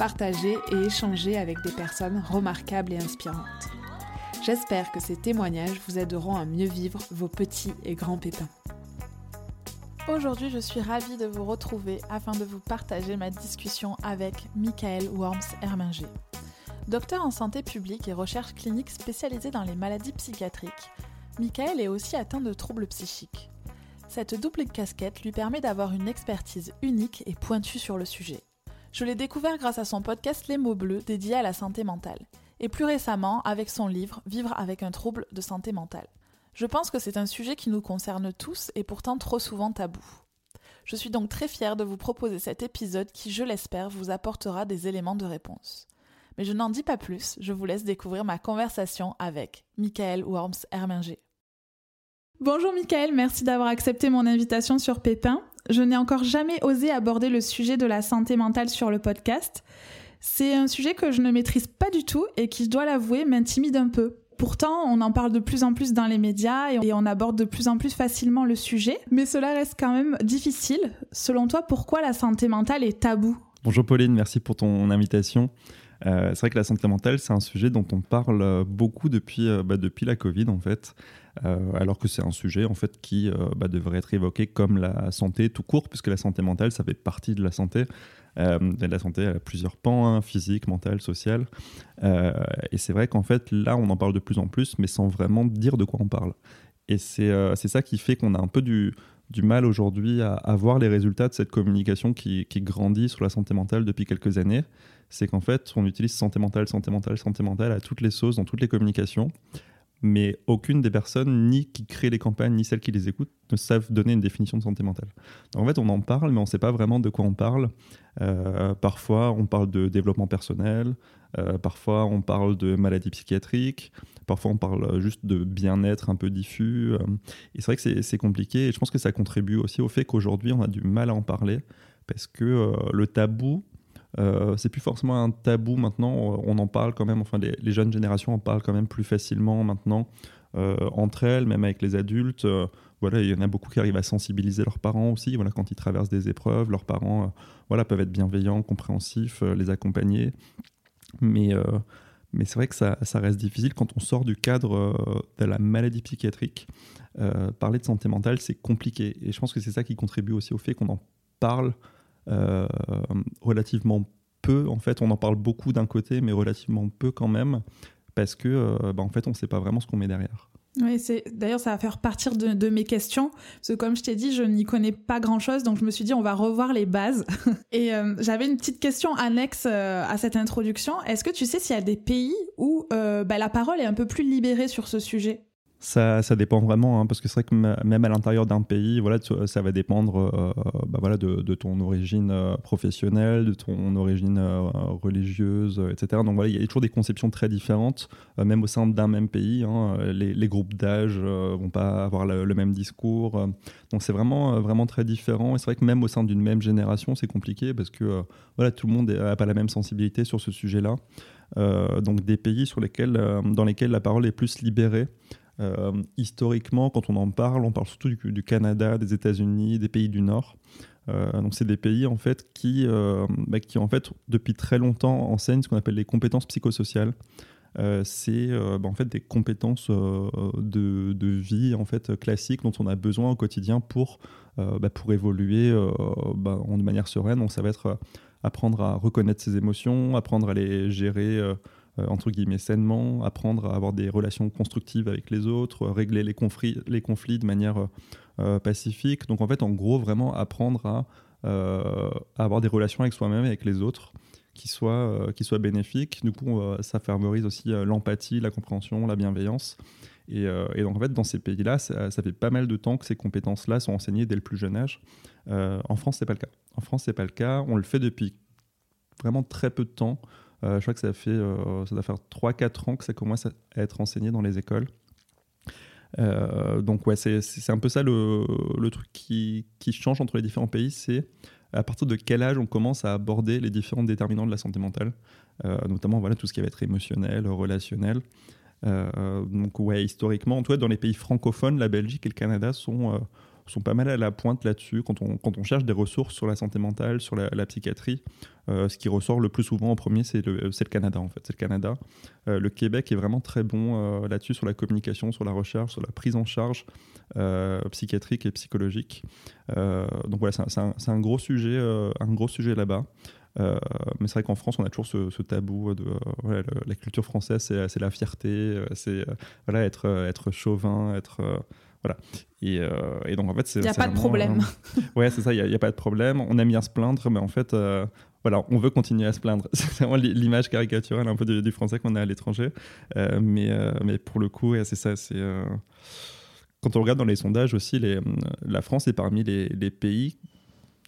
partager et échanger avec des personnes remarquables et inspirantes. J'espère que ces témoignages vous aideront à mieux vivre vos petits et grands pépins. Aujourd'hui, je suis ravie de vous retrouver afin de vous partager ma discussion avec Michael Worms-Herminger. Docteur en santé publique et recherche clinique spécialisé dans les maladies psychiatriques, Michael est aussi atteint de troubles psychiques. Cette double casquette lui permet d'avoir une expertise unique et pointue sur le sujet. Je l'ai découvert grâce à son podcast Les mots bleus dédié à la santé mentale, et plus récemment avec son livre Vivre avec un trouble de santé mentale. Je pense que c'est un sujet qui nous concerne tous et pourtant trop souvent tabou. Je suis donc très fière de vous proposer cet épisode qui, je l'espère, vous apportera des éléments de réponse. Mais je n'en dis pas plus, je vous laisse découvrir ma conversation avec Michael Worms-Herminger. Bonjour Michael, merci d'avoir accepté mon invitation sur Pépin je n'ai encore jamais osé aborder le sujet de la santé mentale sur le podcast. C'est un sujet que je ne maîtrise pas du tout et qui, je dois l'avouer, m'intimide un peu. Pourtant, on en parle de plus en plus dans les médias et on aborde de plus en plus facilement le sujet, mais cela reste quand même difficile. Selon toi, pourquoi la santé mentale est tabou? Bonjour Pauline, merci pour ton invitation. Euh, c'est vrai que la santé mentale, c'est un sujet dont on parle beaucoup depuis, euh, bah, depuis la Covid en fait. Euh, alors que c'est un sujet en fait qui euh, bah, devrait être évoqué comme la santé tout court, puisque la santé mentale, ça fait partie de la santé. Euh, de la santé à plusieurs pans, hein, physique, mental, social. et c'est vrai qu'en fait, là, on en parle de plus en plus, mais sans vraiment dire de quoi on parle. Et c'est ça qui fait qu'on a un peu du, du mal aujourd'hui à, à, voir les résultats de cette communication qui, qui, grandit sur la santé mentale depuis quelques années. C'est qu'en fait, on utilise santé mentale, santé mentale, santé mentale à toutes les sauces, dans toutes les communications mais aucune des personnes, ni qui créent les campagnes, ni celles qui les écoutent, ne savent donner une définition de santé mentale. Donc en fait, on en parle, mais on ne sait pas vraiment de quoi on parle. Euh, parfois, on parle de développement personnel, euh, parfois, on parle de maladies psychiatriques, parfois, on parle juste de bien-être un peu diffus. Euh, et c'est vrai que c'est compliqué, et je pense que ça contribue aussi au fait qu'aujourd'hui, on a du mal à en parler, parce que le tabou euh, c'est plus forcément un tabou maintenant. On en parle quand même. Enfin, les, jeunes générations en parlent quand même plus facilement maintenant euh, entre elles, même avec les adultes. Euh, voilà, il y en a beaucoup qui arrivent à sensibiliser leurs parents aussi. Voilà, quand ils traversent des épreuves, leurs parents, voilà, peuvent être bienveillants, compréhensifs, les accompagner. Mais mais c'est vrai que ça, ça, reste difficile quand on sort du cadre de la maladie psychiatrique. parler de santé mentale, c'est compliqué. Et je pense que c'est ça qui contribue aussi au fait qu'on en parle euh, relativement peu. En fait, on en parle beaucoup d'un côté, mais relativement peu quand même, parce que euh, bah, en fait, on ne sait pas vraiment ce qu'on met derrière. Oui, c'est d'ailleurs ça va faire partir de, mes questions parce que comme je t'ai dit, je n'y connais pas grand-chose, donc je me suis dit on va revoir les bases. Et euh, j'avais une petite question annexe à cette introduction. Est-ce que tu sais s'il y a des pays où bah, la parole est un peu plus libérée sur ce sujet? Ça, ça, dépend vraiment, hein, parce que c'est vrai que même à l'intérieur d'un pays, voilà, ça va dépendre euh, bah voilà, de, ton origine euh, professionnelle, de ton origine euh, religieuse, etc. Donc voilà, il y a toujours des conceptions très différentes, même au sein d'un même pays. Hein, les, groupes d'âge vont pas avoir le, même discours. donc c'est vraiment, vraiment très différent. Et c'est vrai que même au sein d'une même génération, c'est compliqué, parce que voilà, tout le monde n'a pas la même sensibilité sur ce sujet-là. donc des pays sur lesquels, dans lesquels la parole est plus libérée. Euh, historiquement, quand on en parle, on parle surtout du, Canada, des États-Unis, des pays du Nord. Euh, donc c'est des pays en fait qui, euh, bah, qui en fait depuis très longtemps enseignent ce qu'on appelle les compétences psychosociales. c'est bah, en fait des compétences de, vie en fait classiques dont on a besoin au quotidien pour, bah, pour évoluer de manière sereine. Donc ça va être apprendre à reconnaître ses émotions, apprendre à les gérer entre guillemets sainement, apprendre à avoir des relations constructives avec les autres, régler les conflits, les conflits de manière euh, pacifique. Donc en fait, en gros, vraiment apprendre à, euh, avoir des relations avec soi-même et avec les autres qui soient, qui soient bénéfiques. Du coup, ça favorise aussi l'empathie, la compréhension, la bienveillance. Et, donc, en fait, dans ces pays-là, ça, fait pas mal de temps que ces compétences-là sont enseignées dès le plus jeune âge. en France, c'est pas le cas. En France, c'est pas le cas. On le fait depuis vraiment très peu de temps. Je crois que ça fait ça doit faire 3-4 ans que ça commence à être enseigné dans les écoles. donc ouais, c'est un peu ça le, le truc qui, qui, change entre les différents pays, c'est à partir de quel âge on commence à aborder les différents déterminants de la santé mentale, notamment voilà, tout ce qui va être émotionnel, relationnel. Euh, donc ouais, historiquement, en tout cas dans les pays francophones, la Belgique et le Canada sont, euh, sont pas mal à la pointe là-dessus. Quand on, quand on cherche des ressources sur la santé mentale, sur la, psychiatrie, euh, ce qui ressort le plus souvent en premier, c'est le, le, Canada en fait. C'est le Canada. le Québec est vraiment très bon là-dessus sur la communication, sur la recherche, sur la prise en charge psychiatrique et psychologique. donc voilà, c'est un, un, gros sujet, un gros sujet là-bas. Euh, mais c'est vrai qu'en France, on a toujours ce, tabou de euh, la culture française, c'est la fierté, euh, c'est voilà, être, être chauvin, être. Voilà. Et, et, donc en fait, Il n'y a pas de problème. ouais, c'est ça, il n'y a, pas de problème. On aime bien se plaindre, mais en fait, voilà, on veut continuer à se plaindre. C'est vraiment l'image caricaturale un peu du, français qu'on a à l'étranger. mais, mais pour le coup, c'est ça, c'est. Quand on regarde dans les sondages aussi, les, la France est parmi les, les pays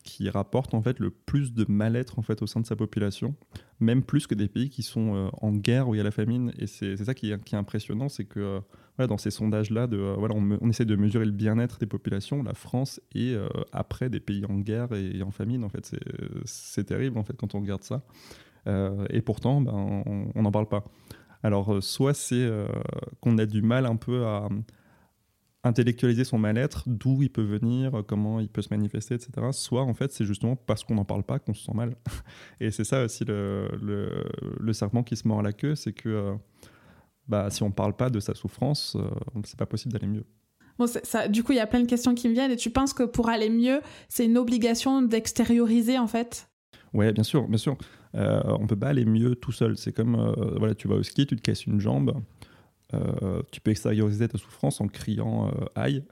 qui rapporte en fait le plus de mal-être en fait au sein de sa population, même plus que des pays qui sont euh, en guerre où il y a la famine. Et c'est ça qui est, impressionnant, c'est que euh, dans ces sondages-là, euh, voilà, on, essaie de mesurer le bien-être des populations. La France est après des pays en guerre et, en famine. En fait, c'est terrible en fait quand on regarde ça. et pourtant, ben, on n'en parle pas. Alors, soit c'est qu'on a du mal un peu à intellectualiser son mal-être, d'où il peut venir, comment il peut se manifester, etc. Soit en fait c'est justement parce qu'on n'en parle pas qu'on se sent mal. Et c'est ça aussi le, le, serpent qui se mord à la queue, c'est que euh, bah, si on ne parle pas de sa souffrance, euh, c'est pas possible d'aller mieux. Bon, ça, du coup, il y a plein de questions qui me viennent. Et tu penses que pour aller mieux, c'est une obligation d'extérioriser en fait? Ouais, bien sûr, bien sûr. Euh, on peut pas aller mieux tout seul. C'est comme, euh, voilà, tu vas au ski, tu te casses une jambe. Euh, tu peux extérioriser ta souffrance en criant euh, aïe.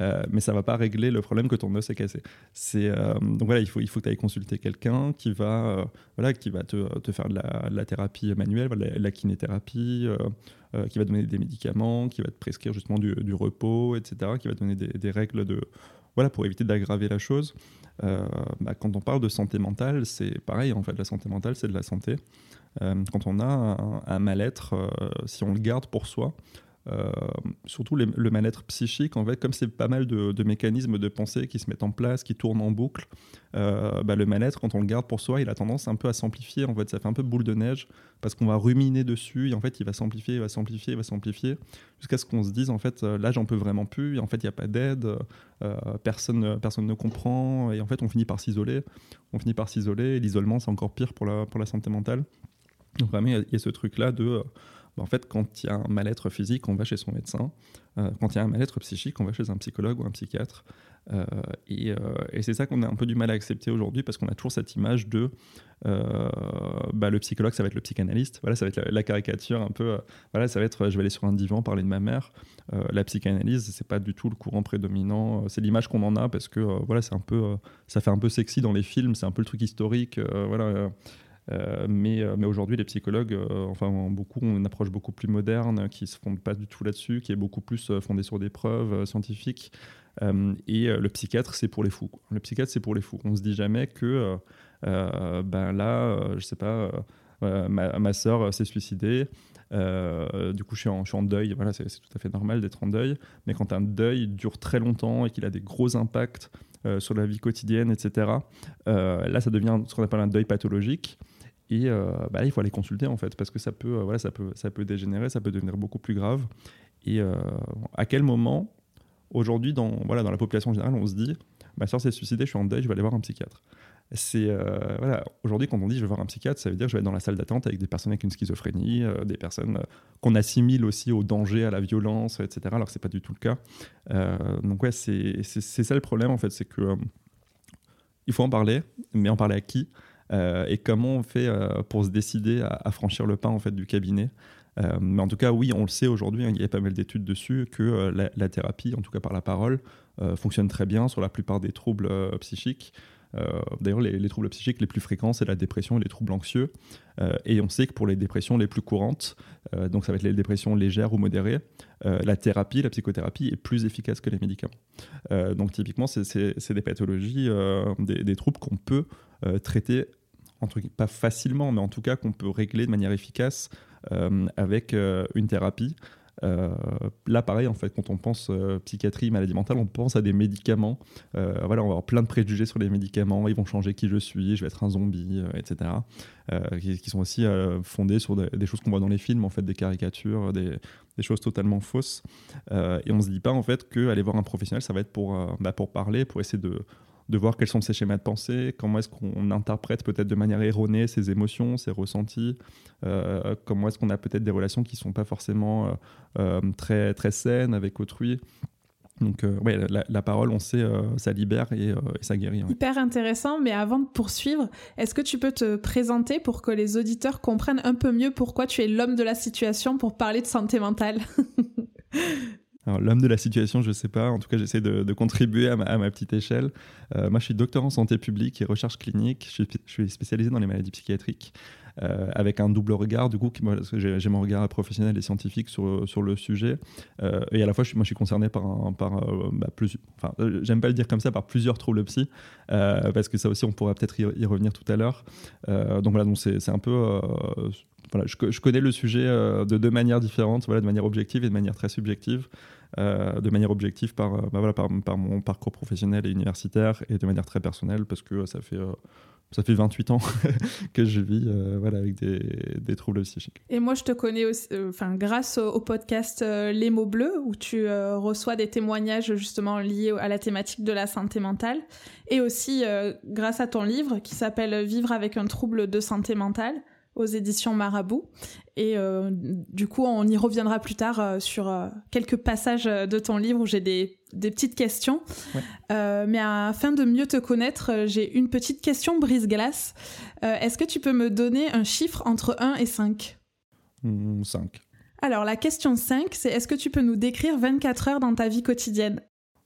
Euh, mais ça va pas régler le problème que ton os est cassé. Donc voilà, il faut il faut que tu ailles consulter quelqu'un qui va voilà qui va te, faire de la, thérapie manuelle, la, la kinéthérapie, qui va te donner des médicaments, qui va te prescrire justement du, repos, etc., qui va te donner des, des règles de voilà pour éviter d'aggraver la chose. Bah, quand on parle de santé mentale, c'est pareil en fait. La santé mentale, c'est de la santé. Euh, quand on a un, mal-être, euh, si on le garde pour soi, euh, surtout le mal-être psychique, en fait, comme c'est pas mal de, mécanismes de pensée qui se mettent en place, qui tournent en boucle, bah, le mal-être, quand on le garde pour soi, il a tendance un peu à s'amplifier. En fait, ça fait un peu boule de neige parce qu'on va ruminer dessus et en fait, il va s'amplifier, il va s'amplifier, il va s'amplifier jusqu'à ce qu'on se dise en fait, là, j'en peux vraiment plus. Et en fait, il n'y a pas d'aide, personne, personne ne comprend et en fait, on finit par s'isoler. On finit par s'isoler. Et l'isolement, c'est encore pire pour la, pour la santé mentale. Donc vraiment, il y, a ce truc-là de... Euh, bah, en fait, quand il y a un mal-être physique, on va chez son médecin. Euh, quand il y a un mal-être psychique, on va chez un psychologue ou un psychiatre. Euh, et, c'est ça qu'on a un peu du mal à accepter aujourd'hui parce qu'on a toujours cette image de bah, le psychologue, ça va être le psychanalyste. Voilà, ça va être la, caricature un peu. voilà, ça va être je vais aller sur un divan parler de ma mère. la psychanalyse, c'est pas du tout le courant prédominant. c'est l'image qu'on en a parce que voilà, c'est un peu, ça fait un peu sexy dans les films. C'est un peu le truc historique. voilà mais, euh, mais aujourd'hui, les psychologues, euh, enfin, beaucoup ont une approche beaucoup plus moderne, qui ne se fonde pas du tout là-dessus, qui est beaucoup plus fondée sur des preuves scientifiques. et le psychiatre, c'est pour les fous. Le psychiatre, c'est pour les fous. On se dit jamais que, ben là, je sais pas, ma, ma soeur s'est suicidée. du coup, je suis, en, je suis en deuil. Voilà, c'est tout à fait normal d'être en deuil. Mais quand un deuil dure très longtemps et qu'il a des gros impacts sur la vie quotidienne, etc., là, ça devient ce qu'on appelle un deuil pathologique. Et euh, bah, il faut aller consulter en fait, parce que ça peut, euh, voilà, ça peut, ça peut dégénérer, ça peut devenir beaucoup plus grave. Et euh, à quel moment, aujourd'hui, dans, voilà, dans la population générale, on se dit ma soeur s'est suicidée, je suis en deuil, je vais aller voir un psychiatre. C'est voilà, aujourd'hui quand on dit je vais voir un psychiatre, ça veut dire je vais être dans la salle d'attente avec des personnes avec une schizophrénie, des personnes qu'on assimile aussi au danger, à la violence, etc. Alors que c'est pas du tout le cas. donc ouais, c'est ça le problème en fait, c'est que il faut en parler, mais en parler à qui? Et comment on fait euh, pour se décider à, franchir le pas en fait du cabinet? Euh, mais en tout cas, oui, on le sait aujourd'hui, hein, il y a pas mal d'études dessus, que la, thérapie, en tout cas par la parole, fonctionne très bien sur la plupart des troubles psychiques. D'ailleurs, les, troubles psychiques les plus fréquents, c'est la dépression et les troubles anxieux. et on sait que pour les dépressions les plus courantes, donc ça va être les dépressions légères ou modérées, la thérapie, la psychothérapie est plus efficace que les médicaments. donc typiquement, c'est des pathologies, des, troubles qu'on peut traiter pas facilement, mais en tout cas qu'on peut régler de manière efficace avec une thérapie. Euh, là, pareil, en fait, quand on pense euh, psychiatrie, maladie mentale, on pense à des médicaments. Euh, voilà, on va avoir plein de préjugés sur les médicaments. Ils vont changer qui je suis, je vais être un zombie, etc. Qui, sont aussi fondés sur des, choses qu'on voit dans les films, en fait, des caricatures, des, choses totalement fausses. et on se dit pas, en fait, qu'aller voir un professionnel, ça va être pour, bah, pour parler, pour essayer de de voir quels sont ses schémas de pensée, comment est-ce qu'on interprète peut-être de manière erronée ses émotions, ses ressentis, euh, comment est-ce qu'on a peut-être des relations qui ne sont pas forcément euh, euh, très, très saines avec autrui. Donc, ouais, la, parole, on sait, ça libère et, ça guérit. Hyper intéressant, mais avant de poursuivre, est-ce que tu peux te présenter pour que les auditeurs comprennent un peu mieux pourquoi tu es l'homme de la situation pour parler de santé mentale? l'homme de la situation, je ne sais pas. En tout cas, j'essaie de, contribuer à ma, petite échelle. Euh, moi, je suis docteur en santé publique et recherche clinique. Je suis, spécialisé dans les maladies psychiatriques. Euh, avec un double regard, du coup, j'ai mon regard professionnel et scientifique sur, sur le sujet. Euh, et à la fois, je suis, moi, je suis concerné par, par bah, enfin, j'aime pas le dire comme ça, par plusieurs troubles psy, parce que ça aussi, on pourra peut-être y, revenir tout à l'heure. donc voilà, donc c'est un peu voilà, je, je, connais le sujet de deux manières différentes, voilà, de manière objective et de manière très subjective. Euh, de manière objective par, euh, bah voilà, par, mon parcours professionnel et universitaire et de manière très personnelle parce que ça fait euh, ça fait 28 ans que je vis voilà, avec des, troubles psychiques. Et moi, je te connais grâce au, podcast Les mots bleus, où tu reçois des témoignages justement liés à la thématique de la santé mentale, et aussi grâce à ton livre qui s'appelle Vivre avec un trouble de santé mentale, aux éditions Marabout. Et euh, du coup, on y reviendra plus tard euh, sur euh, quelques passages de ton livre où j'ai des, des, petites questions. mais afin de mieux te connaître, j'ai une petite question brise-glace. Est-ce que tu peux me donner un chiffre entre 1 et 5 5. Mmh, Alors, la question 5, c'est est-ce que tu peux nous décrire 24 heures dans ta vie quotidienne?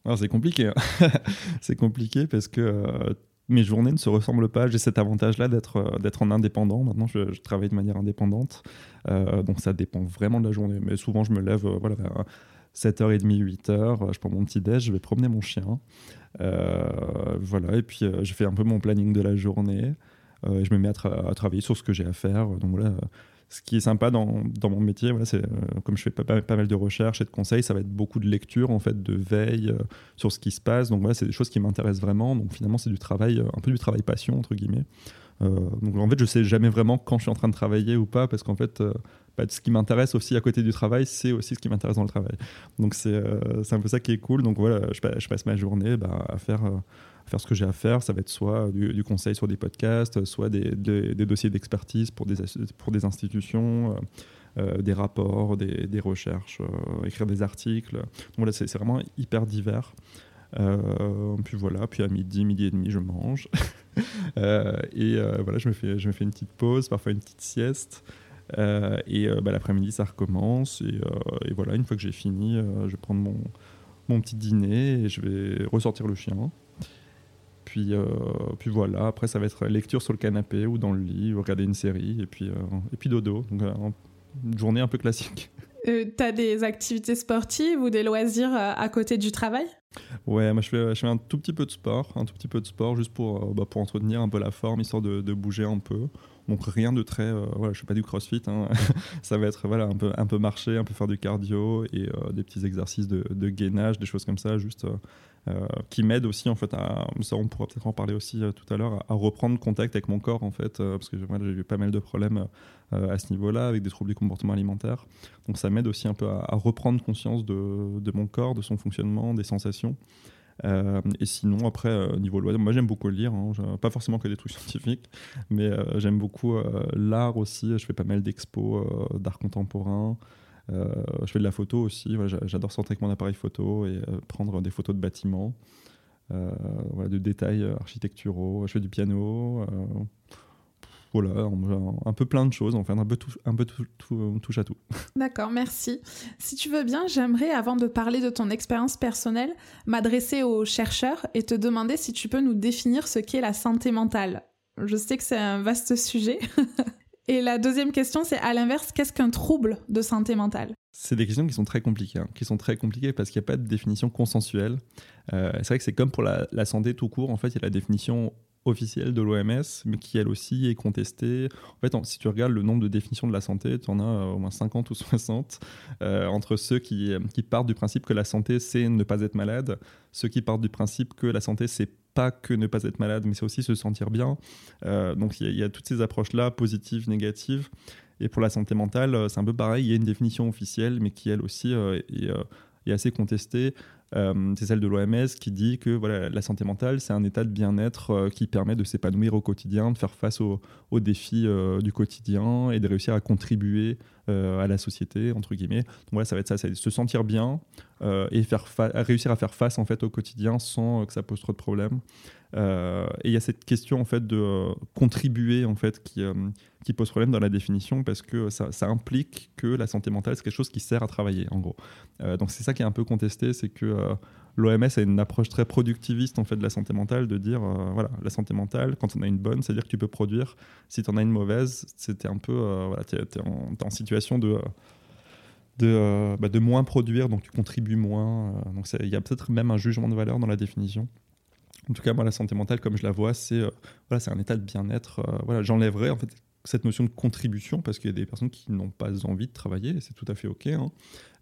Alors c'est compliqué, hein. c'est compliqué parce que mes journées ne se ressemblent pas. J'ai cet avantage-là d'être euh, d'être en indépendant. Maintenant, je, travaille de manière indépendante. Euh, donc, ça dépend vraiment de la journée. Mais souvent, je me lève euh, voilà, vers 7h30, 8h. Je prends mon petit déj, je vais promener mon chien. voilà. Et puis, je fais un peu mon planning de la journée. je me mets à, à, travailler sur ce que j'ai à faire. Donc, voilà ce qui est sympa dans, dans mon métier, voilà, c'est euh, comme je fais pas, pas, mal de recherches et de conseils, ça va être beaucoup de lecture, en fait, de veille euh, sur ce qui se passe. Donc voilà, c'est des choses qui m'intéressent vraiment. Donc finalement, c'est du travail, euh, un peu du travail passion entre guillemets. donc en fait, je sais jamais vraiment quand je suis en train de travailler ou pas, parce qu'en fait, bah, ce qui m'intéresse aussi à côté du travail, c'est aussi ce qui m'intéresse dans le travail. Donc c'est un peu ça qui est cool. Donc voilà, je, passe ma journée bah, à faire ce que j'ai à faire. Ça va être soit du, conseil sur des podcasts, soit des, dossiers d'expertise pour des, institutions. Euh, euh, des rapports, des, recherches, euh, écrire des articles. Donc voilà, c'est vraiment hyper divers. puis voilà, puis à midi, midi et demi, je mange. et voilà, je me fais une petite pause, parfois une petite sieste. Et bah, l'après-midi, ça recommence. Et, et, voilà, une fois que j'ai fini, je vais prendre mon, mon petit dîner et je vais ressortir le chien. Puis, euh, puis voilà, après ça va être lecture sur le canapé ou dans le lit, ou regarder une série, et puis, euh, et puis dodo. Donc euh, une journée un peu classique. Euh, T'as des activités sportives ou des loisirs à côté du travail? Ouais, moi je fais, je fais un tout petit peu de sport, un tout petit peu de sport juste pour, bah, pour entretenir un peu la forme, histoire de, de bouger un peu. Donc rien de très, voilà, je fais pas du crossfit, hein. ça va être voilà un peu un peu marcher, un peu faire du cardio et des petits exercices de, gainage, des choses comme ça, juste euh, qui m'aide aussi en fait ça on pourra peut-être en parler aussi euh, tout à l'heure à, reprendre contact avec mon corps en fait euh, parce que j'ai eu pas mal de problèmes à ce niveau-là avec des troubles du comportement alimentaire donc ça m'aide aussi un peu à, reprendre conscience de, mon corps de son fonctionnement des sensations et sinon, après, niveau loisir, moi j'aime beaucoup lire, hein, pas forcément que des trucs scientifiques, mais j'aime beaucoup l'art aussi. Je fais pas mal d'expos d'art contemporain. Euh, je fais de la photo aussi. J'adore sortir avec mon appareil photo et euh, prendre des photos de bâtiments, euh, de détails architecturaux. Je fais du piano voilà, un peu plein de choses, enfin un peu tout, un peu tout, touche à tout. D'accord, merci. Si tu veux bien, j'aimerais, avant de parler de ton expérience personnelle, m'adresser aux chercheurs et te demander si tu peux nous définir ce qu'est la santé mentale. Je sais que c'est un vaste sujet. Et la deuxième question, c'est à l'inverse, qu'est-ce qu'un trouble de santé mentale? C'est des questions qui sont très compliquées, hein, qui sont très compliquées parce qu'il n'y a pas de définition consensuelle. Euh, c'est vrai que c'est comme pour la, santé tout court, en fait, il y a la définition officielle de l'OMS, mais qui elle aussi est contestée. En fait, si tu regardes le nombre de définitions de la santé, tu en as au moins 50 ou 60, entre ceux qui, qui partent du principe que la santé, c'est ne pas être malade, ceux qui partent du principe que la santé, c'est pas que ne pas être malade, mais c'est aussi se sentir bien. donc il y, a toutes ces approches-là, positives, négatives. Et pour la santé mentale, c'est un peu pareil, il y a une définition officielle, mais qui elle aussi est, est assez contestée. Euh, c'est celle de l'OMS qui dit que voilà, la santé mentale, c'est un état de bien-être euh, qui permet de s'épanouir au quotidien, de faire face aux, défis euh, du quotidien et de réussir à contribuer à la société, entre guillemets. Donc voilà, ça va être ça, c'est se sentir bien et faire réussir à faire face en fait, au quotidien sans que ça pose trop de problèmes. et il y a cette question en fait, de contribuer en fait, qui, qui pose problème dans la définition parce que ça, ça implique que la santé mentale, c'est quelque chose qui sert à travailler, en gros. donc c'est ça qui est un peu contesté, c'est que l'OMS a une approche très productiviste en fait de la santé mentale, de dire euh, voilà la santé mentale quand on a une bonne, c'est à dire que tu peux produire. Si tu en as une mauvaise, c'était un peu euh, voilà, tu es, en situation de de, bah, de, moins produire, donc tu contribues moins. donc il y a peut-être même un jugement de valeur dans la définition. En tout cas, moi, la santé mentale, comme je la vois, c'est voilà, un état de bien-être. voilà, j'enlèverais en fait cette notion de contribution parce qu'il y a des personnes qui n'ont pas envie de travailler et c'est tout à fait ok. Hein.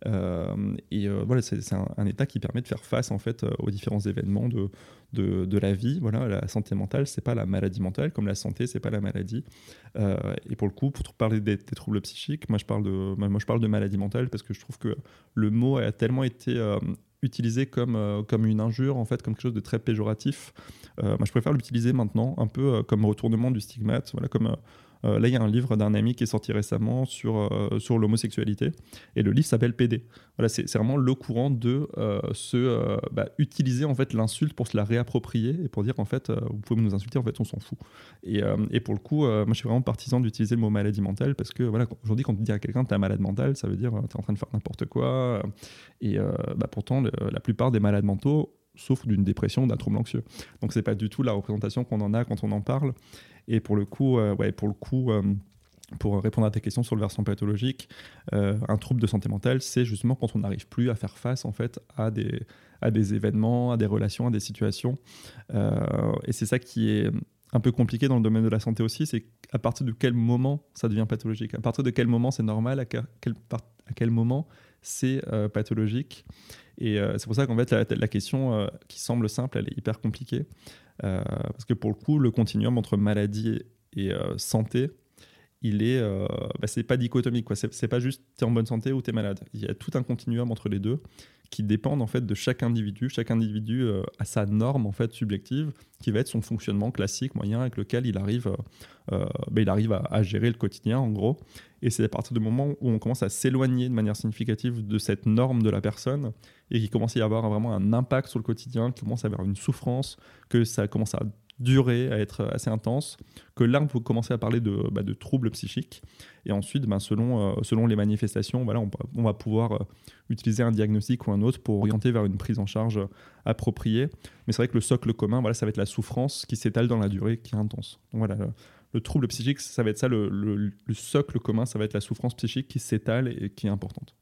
Euh, et euh, voilà, c'est un, état qui permet de faire face en fait euh, aux différents événements de, de, la vie. Voilà, la santé mentale, c'est pas la maladie mentale comme la santé, c'est pas la maladie. et pour le coup, pour parler des, troubles psychiques, moi je parle de moi je parle de maladie mentale parce que je trouve que le mot a tellement été utilisé comme, comme une injure, en fait, comme quelque chose de très péjoratif. moi, je préfère l'utiliser maintenant un peu comme retournement du stigmate, voilà, comme euh, là, il y a un livre d'un ami qui est sorti récemment sur, euh, sur l'homosexualité. Et le livre s'appelle PD. Voilà, c'est vraiment le courant de euh, se bah, utiliser en fait l'insulte pour se la réapproprier et pour dire en fait, vous pouvez nous insulter, en fait, on s'en fout. Et, et, pour le coup, moi, je suis vraiment partisan d'utiliser le mot maladie mentale parce que voilà, aujourd'hui, quand tu dis à quelqu'un tu es un malade mental, ça veut dire tu es en train de faire n'importe quoi. Et bah, pourtant, la plupart des malades mentaux souffrent d'une dépression, d'un trouble anxieux. Donc c'est pas du tout la représentation qu'on en a quand on en parle. Et pour le coup, euh, ouais, pour le coup euh, pour répondre à tes questions sur le versant pathologique, euh, un trouble de santé mentale, c'est justement quand on n'arrive plus à faire face en fait à des, à des événements, à des relations, à des situations. et c'est ça qui est un peu compliqué dans le domaine de la santé aussi, c'est à partir de quel moment ça devient pathologique, à partir de quel moment c'est normal, à quel, à quel moment c'est pathologique? Et c'est pour ça qu'en fait la question qui semble simple, elle est hyper compliquée. Euh, parce que pour le coup, le continuum entre maladie et, euh, santé, il est, euh, bah, c'est pas dichotomique quoi. C'est, pas juste t'es en bonne santé ou t'es malade. Il y a tout un continuum entre les deux qui dépendent en fait de chaque individu. Chaque individu a sa norme en fait subjective qui va être son fonctionnement classique moyen avec lequel il arrive, bah, il arrive à, gérer le quotidien en gros. Et c'est à partir du moment où on commence à s'éloigner de manière significative de cette norme de la personne et qu'il commence à y avoir vraiment un impact sur le quotidien, qu'il commence à avoir une souffrance, que ça commence à durer, à être assez intense, que là on peut commencer à parler de, bah, de troubles psychiques. Et ensuite, ben, selon, euh, selon les manifestations, voilà, on, va pouvoir euh, utiliser un diagnostic ou un autre pour orienter vers une prise en charge appropriée. Mais c'est vrai que le socle commun, voilà, ça va être la souffrance qui s'étale dans la durée, qui est intense. Voilà, le trouble psychique, ça va être ça, le, socle commun, ça va être la souffrance psychique qui s'étale et qui est importante.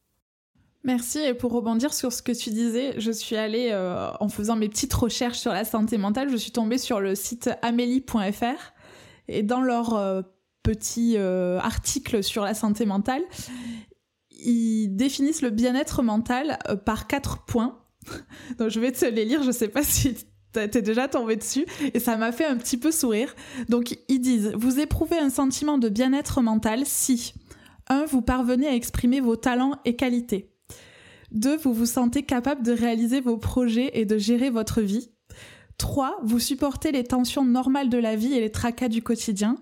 Merci. Et pour rebondir sur ce que tu disais, je suis allée, euh, en faisant mes petites recherches sur la santé mentale, je suis tombée sur le site amélie.fr. Et dans leur euh, petit euh, article sur la santé mentale, ils définissent le bien-être mental par quatre points. Donc je vais te les lire, je sais pas si T'es déjà tombé dessus et ça m'a fait un petit peu sourire. Donc ils disent, vous éprouvez un sentiment de bien-être mental si 1. Vous parvenez à exprimer vos talents et qualités. 2. Vous vous sentez capable de réaliser vos projets et de gérer votre vie. 3. Vous supportez les tensions normales de la vie et les tracas du quotidien.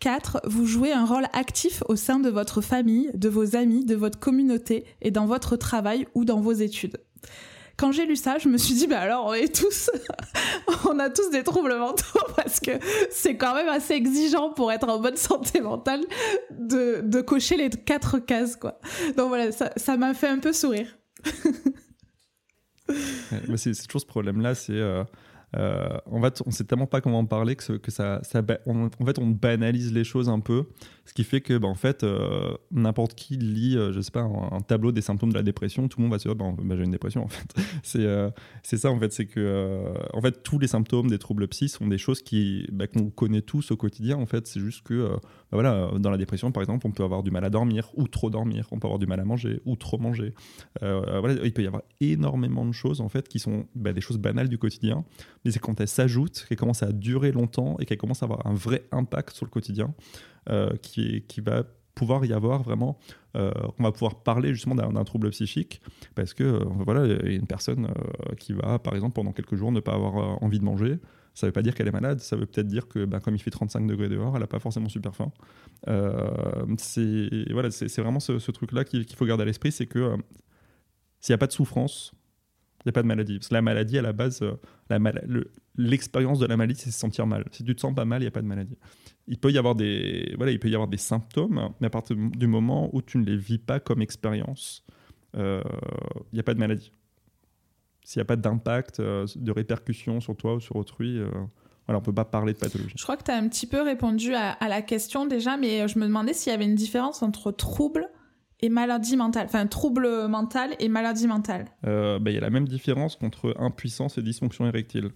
4. Vous jouez un rôle actif au sein de votre famille, de vos amis, de votre communauté et dans votre travail ou dans vos études quand j'ai lu ça, je me suis dit, bah alors on est tous, on a tous des troubles mentaux parce que c'est quand même assez exigeant pour être en bonne santé mentale de cocher les quatre cases, quoi. Donc voilà, ça m'a fait un peu sourire. C'est toujours ce problème-là, c'est. Euh, euh, on sait tellement pas comment en parler que, ça, fait, on banalise les choses un peu. Ce qui fait que, bah, en fait, euh, n'importe qui lit, euh, je sais pas, un, tableau des symptômes de la dépression, tout le monde va se dire, bah, bah, j'ai une dépression, en fait. c'est euh, c'est ça, en fait, c'est que, en fait, tous les symptômes des troubles psy sont des choses qui, qu'on connaît tous au quotidien, en fait. C'est juste que, voilà, dans la dépression, par exemple, on peut avoir du mal à dormir ou trop dormir, on peut avoir du mal à manger ou trop manger. il peut y avoir énormément de choses, en fait, qui sont des choses banales du quotidien, mais c'est quand elles s'ajoutent, qu'elles commencent à durer longtemps et qu'elles commencent à avoir un vrai impact sur le quotidien. Euh, qui, va pouvoir y avoir vraiment, euh, on va pouvoir parler justement d'un trouble psychique, parce que euh, voilà, une personne qui va, par exemple, pendant quelques jours ne pas avoir envie de manger. Ça ne veut pas dire qu'elle est malade, ça veut peut-être dire que ben, comme il fait 35 degrés dehors, elle n'a pas forcément super faim. c'est voilà, vraiment ce, truc-là qu'il faut garder à l'esprit, c'est que s'il n'y a pas de souffrance, il n'y a pas de maladie. Parce que la maladie, à la base, l'expérience de la maladie, c'est se sentir mal. Si tu te sens pas mal, il n'y a pas de maladie il peut y avoir des voilà il peut y avoir des symptômes mais à partir du moment où tu ne les vis pas comme expérience euh, il n'y a pas de maladie s'il n'y a pas d'impact euh, de répercussion sur toi ou sur autrui euh, on peut pas parler de pathologie. Je crois que tu as un petit peu répondu à, à, la question déjà, mais je me demandais s'il y avait une différence entre trouble et maladie mentale, enfin trouble mental et maladie mentale euh, bah, Il y a la même différence entre impuissance et dysfonction érectile.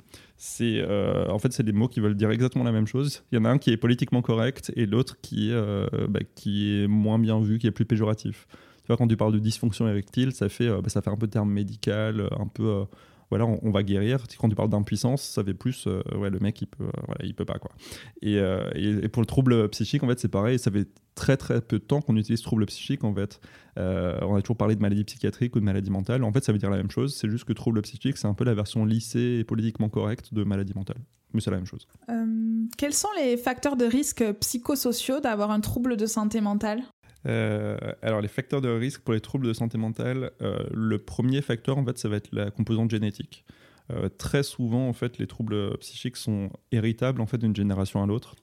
Euh, en fait, c'est des mots qui veulent dire exactement la même chose. Il y en a un qui est politiquement correct et l'autre qui, euh, bah, qui est moins bien vu, qui est plus péjoratif. Tu vois, quand tu parles de dysfonction érectile, ça fait, bah, ça fait un peu terme médical, un peu voilà, on, va guérir. Quand tu parles d'impuissance, ça fait plus, ouais, le mec, il peut, il peut pas, quoi. Et, et, pour le trouble psychique, en fait, c'est pareil, ça fait très très peu de temps qu'on utilise trouble psychique en fait. Euh, on a toujours parlé de maladie psychiatrique ou de maladie mentale. En fait, ça veut dire la même chose. C'est juste que trouble psychique, c'est un peu la version lissée et politiquement correcte de maladie mentale. Mais c'est la même chose. Euh, quels sont les facteurs de risque psychosociaux d'avoir un trouble de santé mentale? Euh, alors les facteurs de risque pour les troubles de santé mentale, le premier facteur en fait ça va être la composante génétique. très souvent en fait les troubles psychiques sont héritables en fait d'une génération à l'autre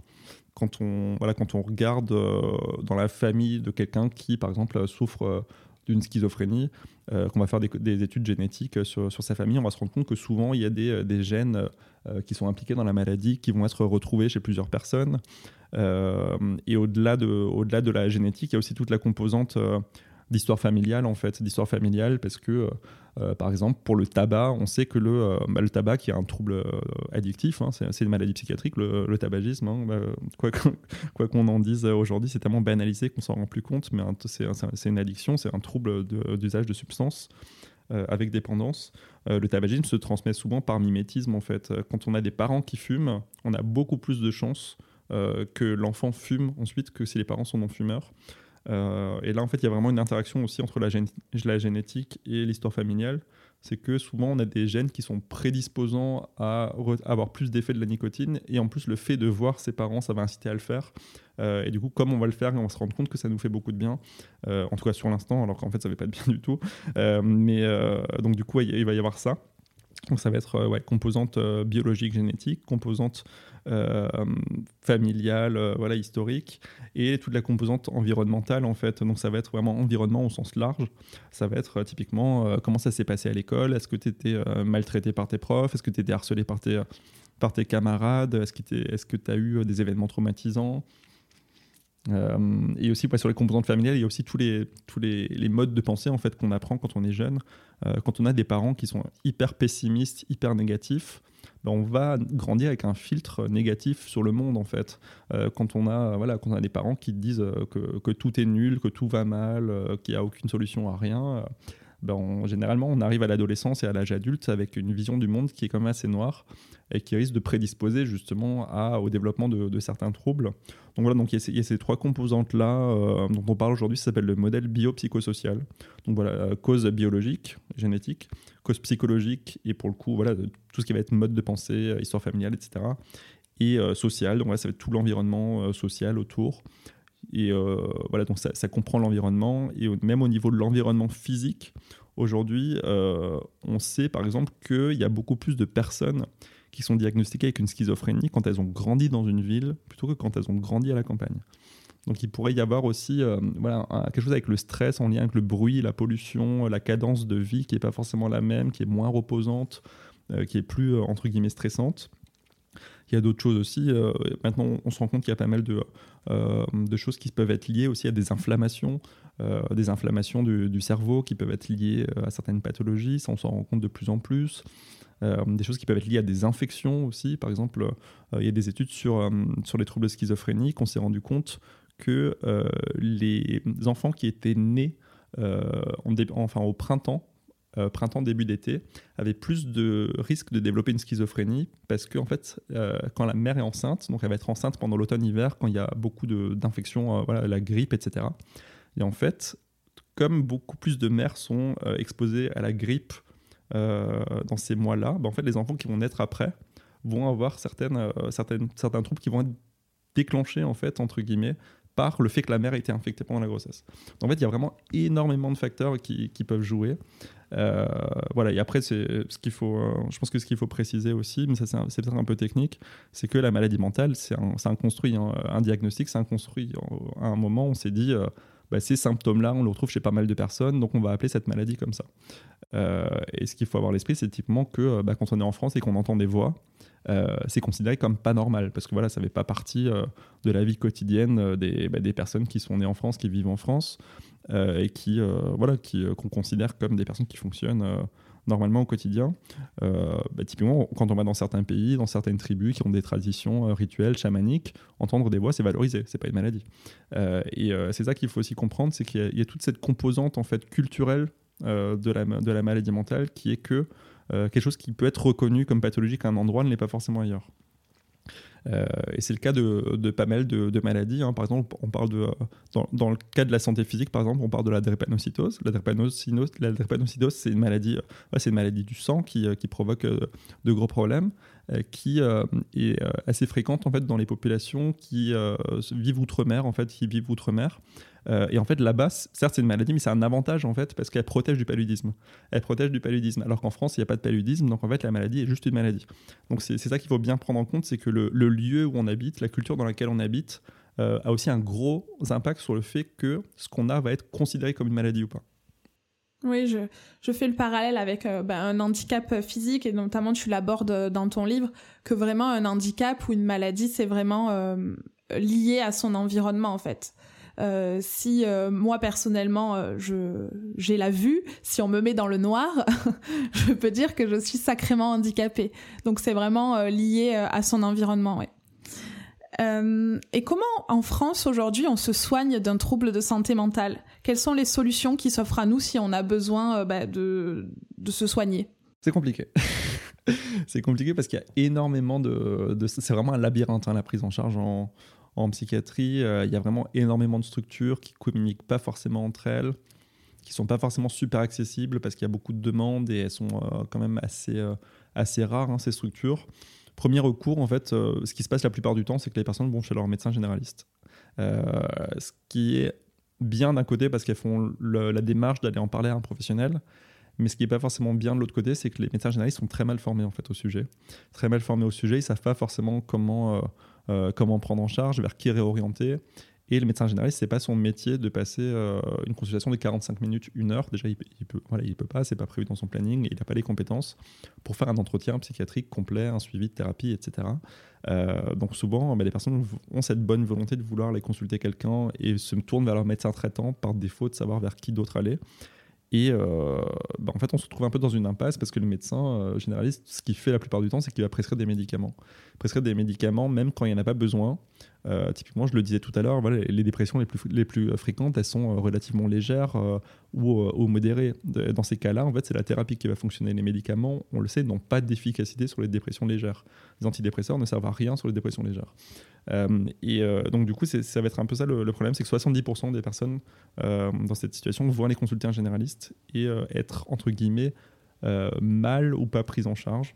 quand on, voilà, quand on regarde euh, dans la famille de quelqu'un qui, par exemple, souffre euh, d'une schizophrénie, euh, qu'on va faire des, études génétiques sur, sur, sa famille, on va se rendre compte que souvent il y a des, des gènes qui sont impliqués dans la maladie qui vont être retrouvés chez plusieurs personnes. et au-delà de, au-delà de la génétique, il y a aussi toute la composante d'histoire familiale en fait, d'histoire familiale parce que euh, euh, par exemple pour le tabac, on sait que le, euh, bah, le tabac qui est un trouble addictif, hein, c'est une maladie psychiatrique, le, tabagisme, hein, bah, quoi qu'on en dise aujourd'hui, c'est tellement banalisé qu'on s'en rend plus compte, mais c'est une addiction, c'est un trouble d'usage de, substances. avec dépendance. le tabagisme se transmet souvent par mimétisme en fait. Quand on a des parents qui fument, on a beaucoup plus de chances que l'enfant fume ensuite que si les parents sont non-fumeurs. Euh, et là, en fait, il y a vraiment une interaction aussi entre la, génétique et l'histoire familiale. C'est que souvent, on a des gènes qui sont prédisposants à avoir plus d'effet de la nicotine. Et en plus, le fait de voir ses parents, ça va inciter à le faire. Euh, et du coup, comme on va le faire, on va se rendre compte que ça nous fait beaucoup de bien. Euh, en tout cas, sur l'instant, alors qu'en fait, ça ne fait pas de bien du tout. mais donc, du coup, il va y avoir ça. Donc ça va être ouais, composante biologique, génétique, composante euh, familiale, euh, voilà, historique, et toute la composante environnementale en fait. Donc ça va être vraiment environnement au sens large. Ça va être euh, typiquement comment ça s'est passé à l'école? Est-ce que tu étais maltraité par tes profs? Est-ce que tu étais harcelé par tes, par tes camarades? Est-ce que tu as eu des événements traumatisants? Et aussi sur les composantes familiales, il y a aussi tous les, modes de pensée en fait qu'on apprend quand on est jeune. quand on a des parents qui sont hyper pessimistes, hyper négatifs, ben, on va grandir avec un filtre négatif sur le monde en fait. Euh, quand on a voilà, quand on a des parents qui disent euh, que, tout est nul, que tout va mal, euh, qu'il n'y a aucune solution à rien. Ben généralement, on arrive à l'adolescence et à l'âge adulte avec une vision du monde qui est quand même assez noire et qui risque de prédisposer justement à, au développement de, certains troubles. Donc voilà, donc il y, a ces, trois composantes-là dont on parle aujourd'hui, ça s'appelle le modèle biopsychosocial. Donc voilà, cause biologique, génétique, cause psychologique et pour le coup, voilà, tout ce qui va être mode de pensée, euh, histoire familiale, etc. Et euh, social, donc voilà, ça va être tout l'environnement euh, social autour. Et voilà, donc ça, comprend l'environnement. Et même au niveau de l'environnement physique, aujourd'hui, on sait par exemple qu'il y a beaucoup plus de personnes qui sont diagnostiquées avec une schizophrénie quand elles ont grandi dans une ville plutôt que quand elles ont grandi à la campagne. Donc il pourrait y avoir aussi euh, voilà, quelque chose avec le stress en lien avec le bruit, la pollution, la cadence de vie qui n'est pas forcément la même, qui est moins reposante, euh, qui est plus, euh, entre guillemets, stressante. il y a d'autres choses aussi. maintenant, on se rend compte qu'il y a pas mal de, de choses qui peuvent être liées aussi à des inflammations. des inflammations du, cerveau qui peuvent être liées à certaines pathologies, ça on s'en rend compte de plus en plus. Euh, des choses qui peuvent être liées à des infections aussi. Par exemple, euh, il y a des études sur, euh, sur les troubles schizophréniques. On s'est rendu compte que les enfants qui étaient nés en enfin, au printemps, printemps début d'été, avaient plus de risques de développer une schizophrénie parce que en fait, quand la mère est enceinte, donc elle va être enceinte pendant l'automne-hiver, quand il y a beaucoup d'infections, voilà, la grippe, etc. Et en fait, comme beaucoup plus de mères sont exposées à la grippe euh, dans ces mois-là, bah, en fait, les enfants qui vont naître après vont avoir certaines, euh, certaines, certains troubles qui vont être déclenchés, en fait, entre guillemets, le fait que la mère a été infectée pendant la grossesse. En fait, il y a vraiment énormément de facteurs qui, peuvent jouer. Euh, voilà, et après, c'est ce qu'il faut, je pense que ce qu'il faut préciser aussi, mais ça c'est peut-être un peu technique, c'est que la maladie mentale, c'est un, construit, hein, un diagnostic, c'est un construit. À un moment, on s'est dit, bah, ces symptômes-là, on le retrouve chez pas mal de personnes, donc on va appeler cette maladie comme ça. Euh, et ce qu'il faut avoir à l'esprit, c'est typiquement que euh, bah, quand on est en France et qu'on entend des voix, euh, c'est considéré comme pas normal, parce que voilà, ça fait pas partie de la vie quotidienne des, bah, des, personnes qui sont nées en France, qui vivent en France, et qui, voilà, qu'on considère comme des personnes qui fonctionnent normalement au quotidien. Euh, bah, typiquement, quand on va dans certains pays, dans certaines tribus qui ont des traditions euh, rituelles, chamaniques, entendre des voix, c'est valorisé, c'est pas une maladie. Euh, et c'est ça qu'il faut aussi comprendre, c'est qu'il y, a toute cette composante en fait culturelle de la maladie mentale qui est que quelque chose qui peut être reconnu comme pathologique à un endroit ne l'est pas forcément ailleurs. Euh, et c'est le cas de, pas mal de, maladies. Hein. Par exemple, on parle de, dans, le cas de la santé physique, par exemple, on parle de la drépanocytose. La drépanocytose, la c'est une maladie, c'est une maladie du sang qui, qui provoque euh, de gros problèmes. Euh, qui euh, est euh, assez fréquente en fait dans les populations qui vivent outre-mer en fait, qui vivent outre-mer. Et en fait là-bas, certes c'est une maladie, mais c'est un avantage en fait parce qu'elle protège du paludisme. Elle protège du paludisme, alors qu'en France il n'y a pas de paludisme, donc en fait la maladie est juste une maladie. Donc c'est ça qu'il faut bien prendre en compte, c'est que le, lieu où on habite, la culture dans laquelle on habite, a aussi un gros impact sur le fait que ce qu'on a va être considéré comme une maladie ou pas. Oui, je, fais le parallèle avec euh, ben, un handicap physique et notamment tu l'abordes dans ton livre que vraiment un handicap ou une maladie c'est vraiment euh, lié à son environnement en fait. Euh, si moi personnellement je j'ai la vue, si on me met dans le noir, je peux dire que je suis sacrément handicapée. Donc c'est vraiment lié à son environnement. Euh, et comment en France aujourd'hui on se soigne d'un trouble de santé mentale? Quelles sont les solutions qui s'offrent à nous si on a besoin euh, bah, de, de se soigner? C'est compliqué. c'est compliqué parce qu'il y a énormément de... c'est vraiment un labyrinthe hein, la prise en charge en, en psychiatrie. Euh, il y a vraiment énormément de structures qui communiquent pas forcément entre elles qui sont pas forcément super accessibles parce qu'il y a beaucoup de demandes et elles sont quand même assez, assez rares, hein, ces structures. Premier recours, en fait, euh, ce qui se passe la plupart du temps, c'est que les personnes vont chez leur médecin généraliste. Euh, ce qui est bien d'un côté parce qu'elles font la démarche d'aller en parler à un professionnel, mais ce qui n'est pas forcément bien de l'autre côté, c'est que les médecins généralistes sont très mal formés en fait au sujet. Très mal formés au sujet, ils ne savent pas forcément comment, euh, comment prendre en charge, vers qui réorienter. Et le médecin généraliste, c'est pas son métier de passer euh, une consultation de 45 minutes, une heure. Déjà, il, il peut, voilà, il peut pas, c'est pas prévu dans son planning, il n'a pas les compétences pour faire un entretien psychiatrique complet, un suivi de thérapie, etc. Euh, donc souvent, bah, les personnes ont cette bonne volonté de vouloir aller consulter quelqu'un et se tournent vers leur médecin traitant par défaut de savoir vers qui d'autre aller. Et euh, bah, en fait, on se retrouve un peu dans une impasse parce que le médecin généraliste, ce qu'il fait la plupart du temps, c'est qu'il va prescrire des médicaments. Prescrire des médicaments même quand il n'y en a pas besoin. Euh, typiquement, je le disais tout à l'heure, les dépressions les plus, plus fréquentes, elles sont euh, relativement légères euh, ou, modérées. Dans ces cas-là, en fait, c'est la thérapie qui va fonctionner. Les médicaments, on le sait, n'ont pas d'efficacité sur les dépressions légères. Les antidépresseurs ne servent à rien sur les dépressions légères. et donc, du coup, ça va être un peu ça le, problème, c'est que 70% des personnes dans cette situation vont aller consulter un généraliste et être, entre guillemets, mal ou pas prises en charge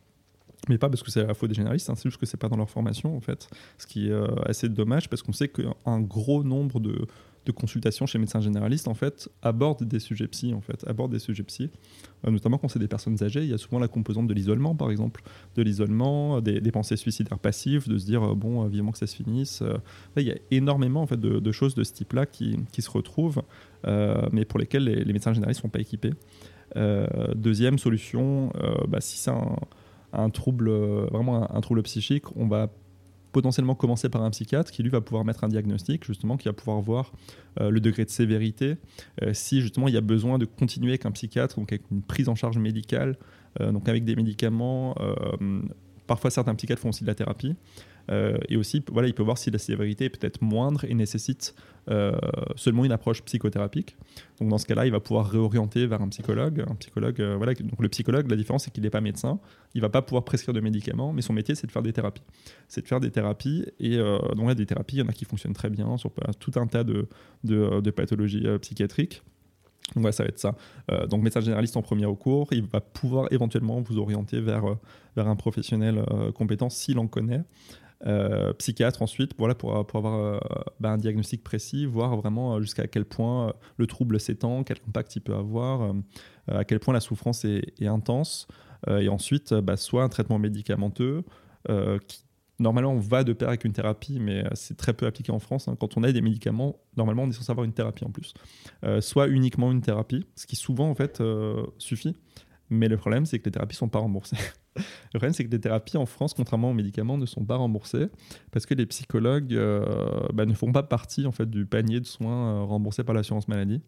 mais pas parce que c'est la faute des généralistes, hein, c'est juste que c'est pas dans leur formation en fait, ce qui est euh, assez dommage parce qu'on sait qu'un gros nombre de, de, consultations chez médecins généralistes en fait abordent des sujets psy en fait, abordent des sujets psy, euh, notamment quand c'est des personnes âgées, il y a souvent la composante de l'isolement par exemple, de l'isolement, des, pensées suicidaires passives, de se dire euh, bon vivement que ça se finisse, il y a énormément en fait de, choses de ce type-là qui, qui, se retrouvent, mais pour lesquelles les, les médecins généralistes sont pas équipés. deuxième solution, bah, si c'est un un trouble, euh, vraiment un, trouble psychique, on va potentiellement commencer par un psychiatre qui lui va pouvoir mettre un diagnostic, justement, qui va pouvoir voir le degré de sévérité, si justement il y a besoin de continuer avec un psychiatre, donc avec une prise en charge médicale, donc avec des médicaments. Parfois certains psychiatres font aussi de la thérapie. Euh, et aussi, voilà, il peut voir si la sévérité est peut-être moindre et nécessite euh, seulement une approche psychothérapique. Donc dans ce cas-là, il va pouvoir réorienter vers un psychologue. Un psychologue, euh, voilà. Donc le psychologue, la différence c'est qu'il n'est pas médecin. Il va pas pouvoir prescrire de médicaments, mais son métier c'est de faire des thérapies. C'est de faire des thérapies et donc là, des thérapies, il y en a qui fonctionnent très bien sur tout un tas de, de pathologies psychiatriques. Donc ouais, ça va être ça. donc médecin généraliste en premier recours, il va pouvoir éventuellement vous orienter vers, vers un professionnel compétent s'il en connaît. Euh, psychiatre ensuite voilà, pour, pour avoir euh, bah, un diagnostic précis, voir vraiment euh, jusqu'à quel point le trouble s'étend, quel impact il peut avoir, à quel point la souffrance est, intense. et ensuite, bah, soit un traitement médicamenteux qui normalement on va de pair avec une thérapie, mais c'est très peu appliqué en France. Hein. Quand on a des médicaments, normalement on est censé avoir une thérapie en plus. soit uniquement une thérapie, ce qui souvent en fait suffit. Mais le problème, c'est que les thérapies ne sont pas remboursées. Le problème, c'est que les thérapies en France, contrairement aux médicaments, ne sont pas remboursées parce que les psychologues euh, bah, ne font pas partie en fait, du panier de soins euh, remboursés par l'assurance maladie.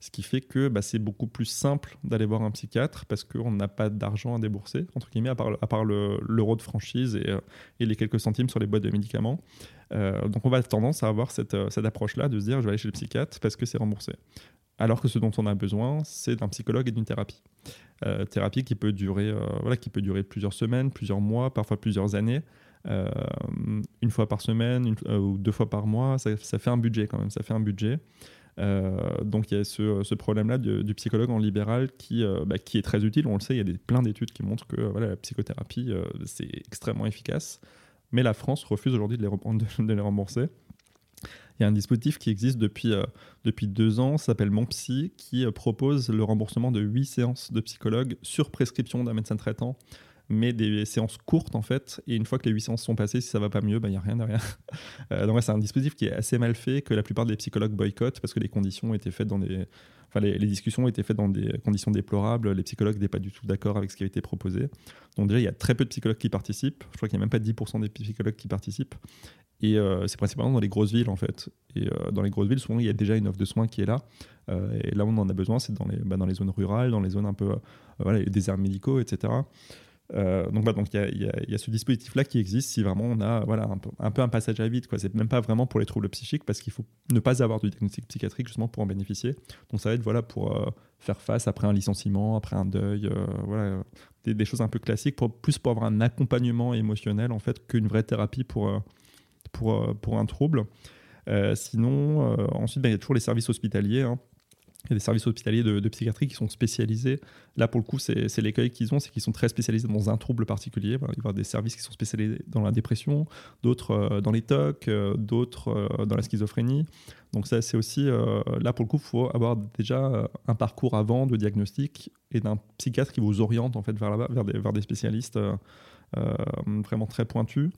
Ce qui fait que bah, c'est beaucoup plus simple d'aller voir un psychiatre parce qu'on n'a pas d'argent à débourser, entre guillemets, à part, à part l'euro de franchise et, euh, et, les quelques centimes sur les boîtes de médicaments. donc on va tendance à avoir cette, cette approche-là de se dire je vais aller chez le psychiatre parce que c'est remboursé alors que ce dont on a besoin, c'est d'un psychologue et d'une thérapie. Euh, thérapie qui peut, durer, euh, voilà, qui peut durer plusieurs semaines, plusieurs mois, parfois plusieurs années. Euh, une fois par semaine ou deux fois par mois, ça, fait un budget quand même, ça fait un budget. donc il y a ce, problème-là du, psychologue en libéral qui, bah, qui est très utile. On le sait, il y a des, plein d'études qui montrent que voilà, la psychothérapie, c'est extrêmement efficace. Mais la France refuse aujourd'hui de les rembourser. Il y a un dispositif qui existe depuis, euh, deux ans, s'appelle Mon Psy, qui euh, propose le remboursement de huit séances de psychologue sur prescription d'un médecin traitant, mais des séances courtes en fait. Et une fois que les huit séances sont passées, si ça va pas mieux, il n'y a rien derrière. euh, donc c'est un dispositif qui est assez mal fait, que la plupart des psychologues boycottent parce que les conditions étaient faites dans des. Enfin, les, discussions étaient faites dans des conditions déplorables. Les psychologues n'étaient pas du tout d'accord avec ce qui a été proposé. Donc déjà, il y a très peu de psychologues qui participent. Je crois qu'il n'y a même pas 10% des psychologues qui participent. Et euh, c'est principalement dans les grosses villes, en fait. Et euh, dans les grosses villes, souvent, il y a déjà une offre de soins qui est là. Et là où on en a besoin, c'est dans, les, bah, dans les zones rurales, dans les zones un peu, les déserts médicaux, etc. donc, bah, donc il y, y, a ce dispositif-là qui existe si vraiment on a voilà, un, peu, un peu un passage à vide. C'est même pas vraiment pour les troubles psychiques parce qu'il faut ne pas avoir de diagnostic psychiatrique justement pour en bénéficier. Donc ça va être voilà, pour faire face après un licenciement, après un deuil, voilà, des, choses un peu classiques, pour, plus pour avoir un accompagnement émotionnel en fait qu'une vraie thérapie pour pour, euh, un trouble. Euh, sinon, euh, ensuite, ben, il y a toujours les services hospitaliers. Hein. Il y a des services hospitaliers de, psychiatrie qui sont spécialisés. Là, pour le coup, c'est l'écueil qu'ils ont, c'est qu'ils sont très spécialisés dans un trouble particulier. il y avoir des services qui sont spécialisés dans la dépression, d'autres dans les TOC, d'autres dans la schizophrénie. Donc ça, c'est aussi, là, pour le coup, il faut avoir déjà un parcours avant de diagnostic et d'un psychiatre qui vous oriente en fait vers des spécialistes vraiment très pointus.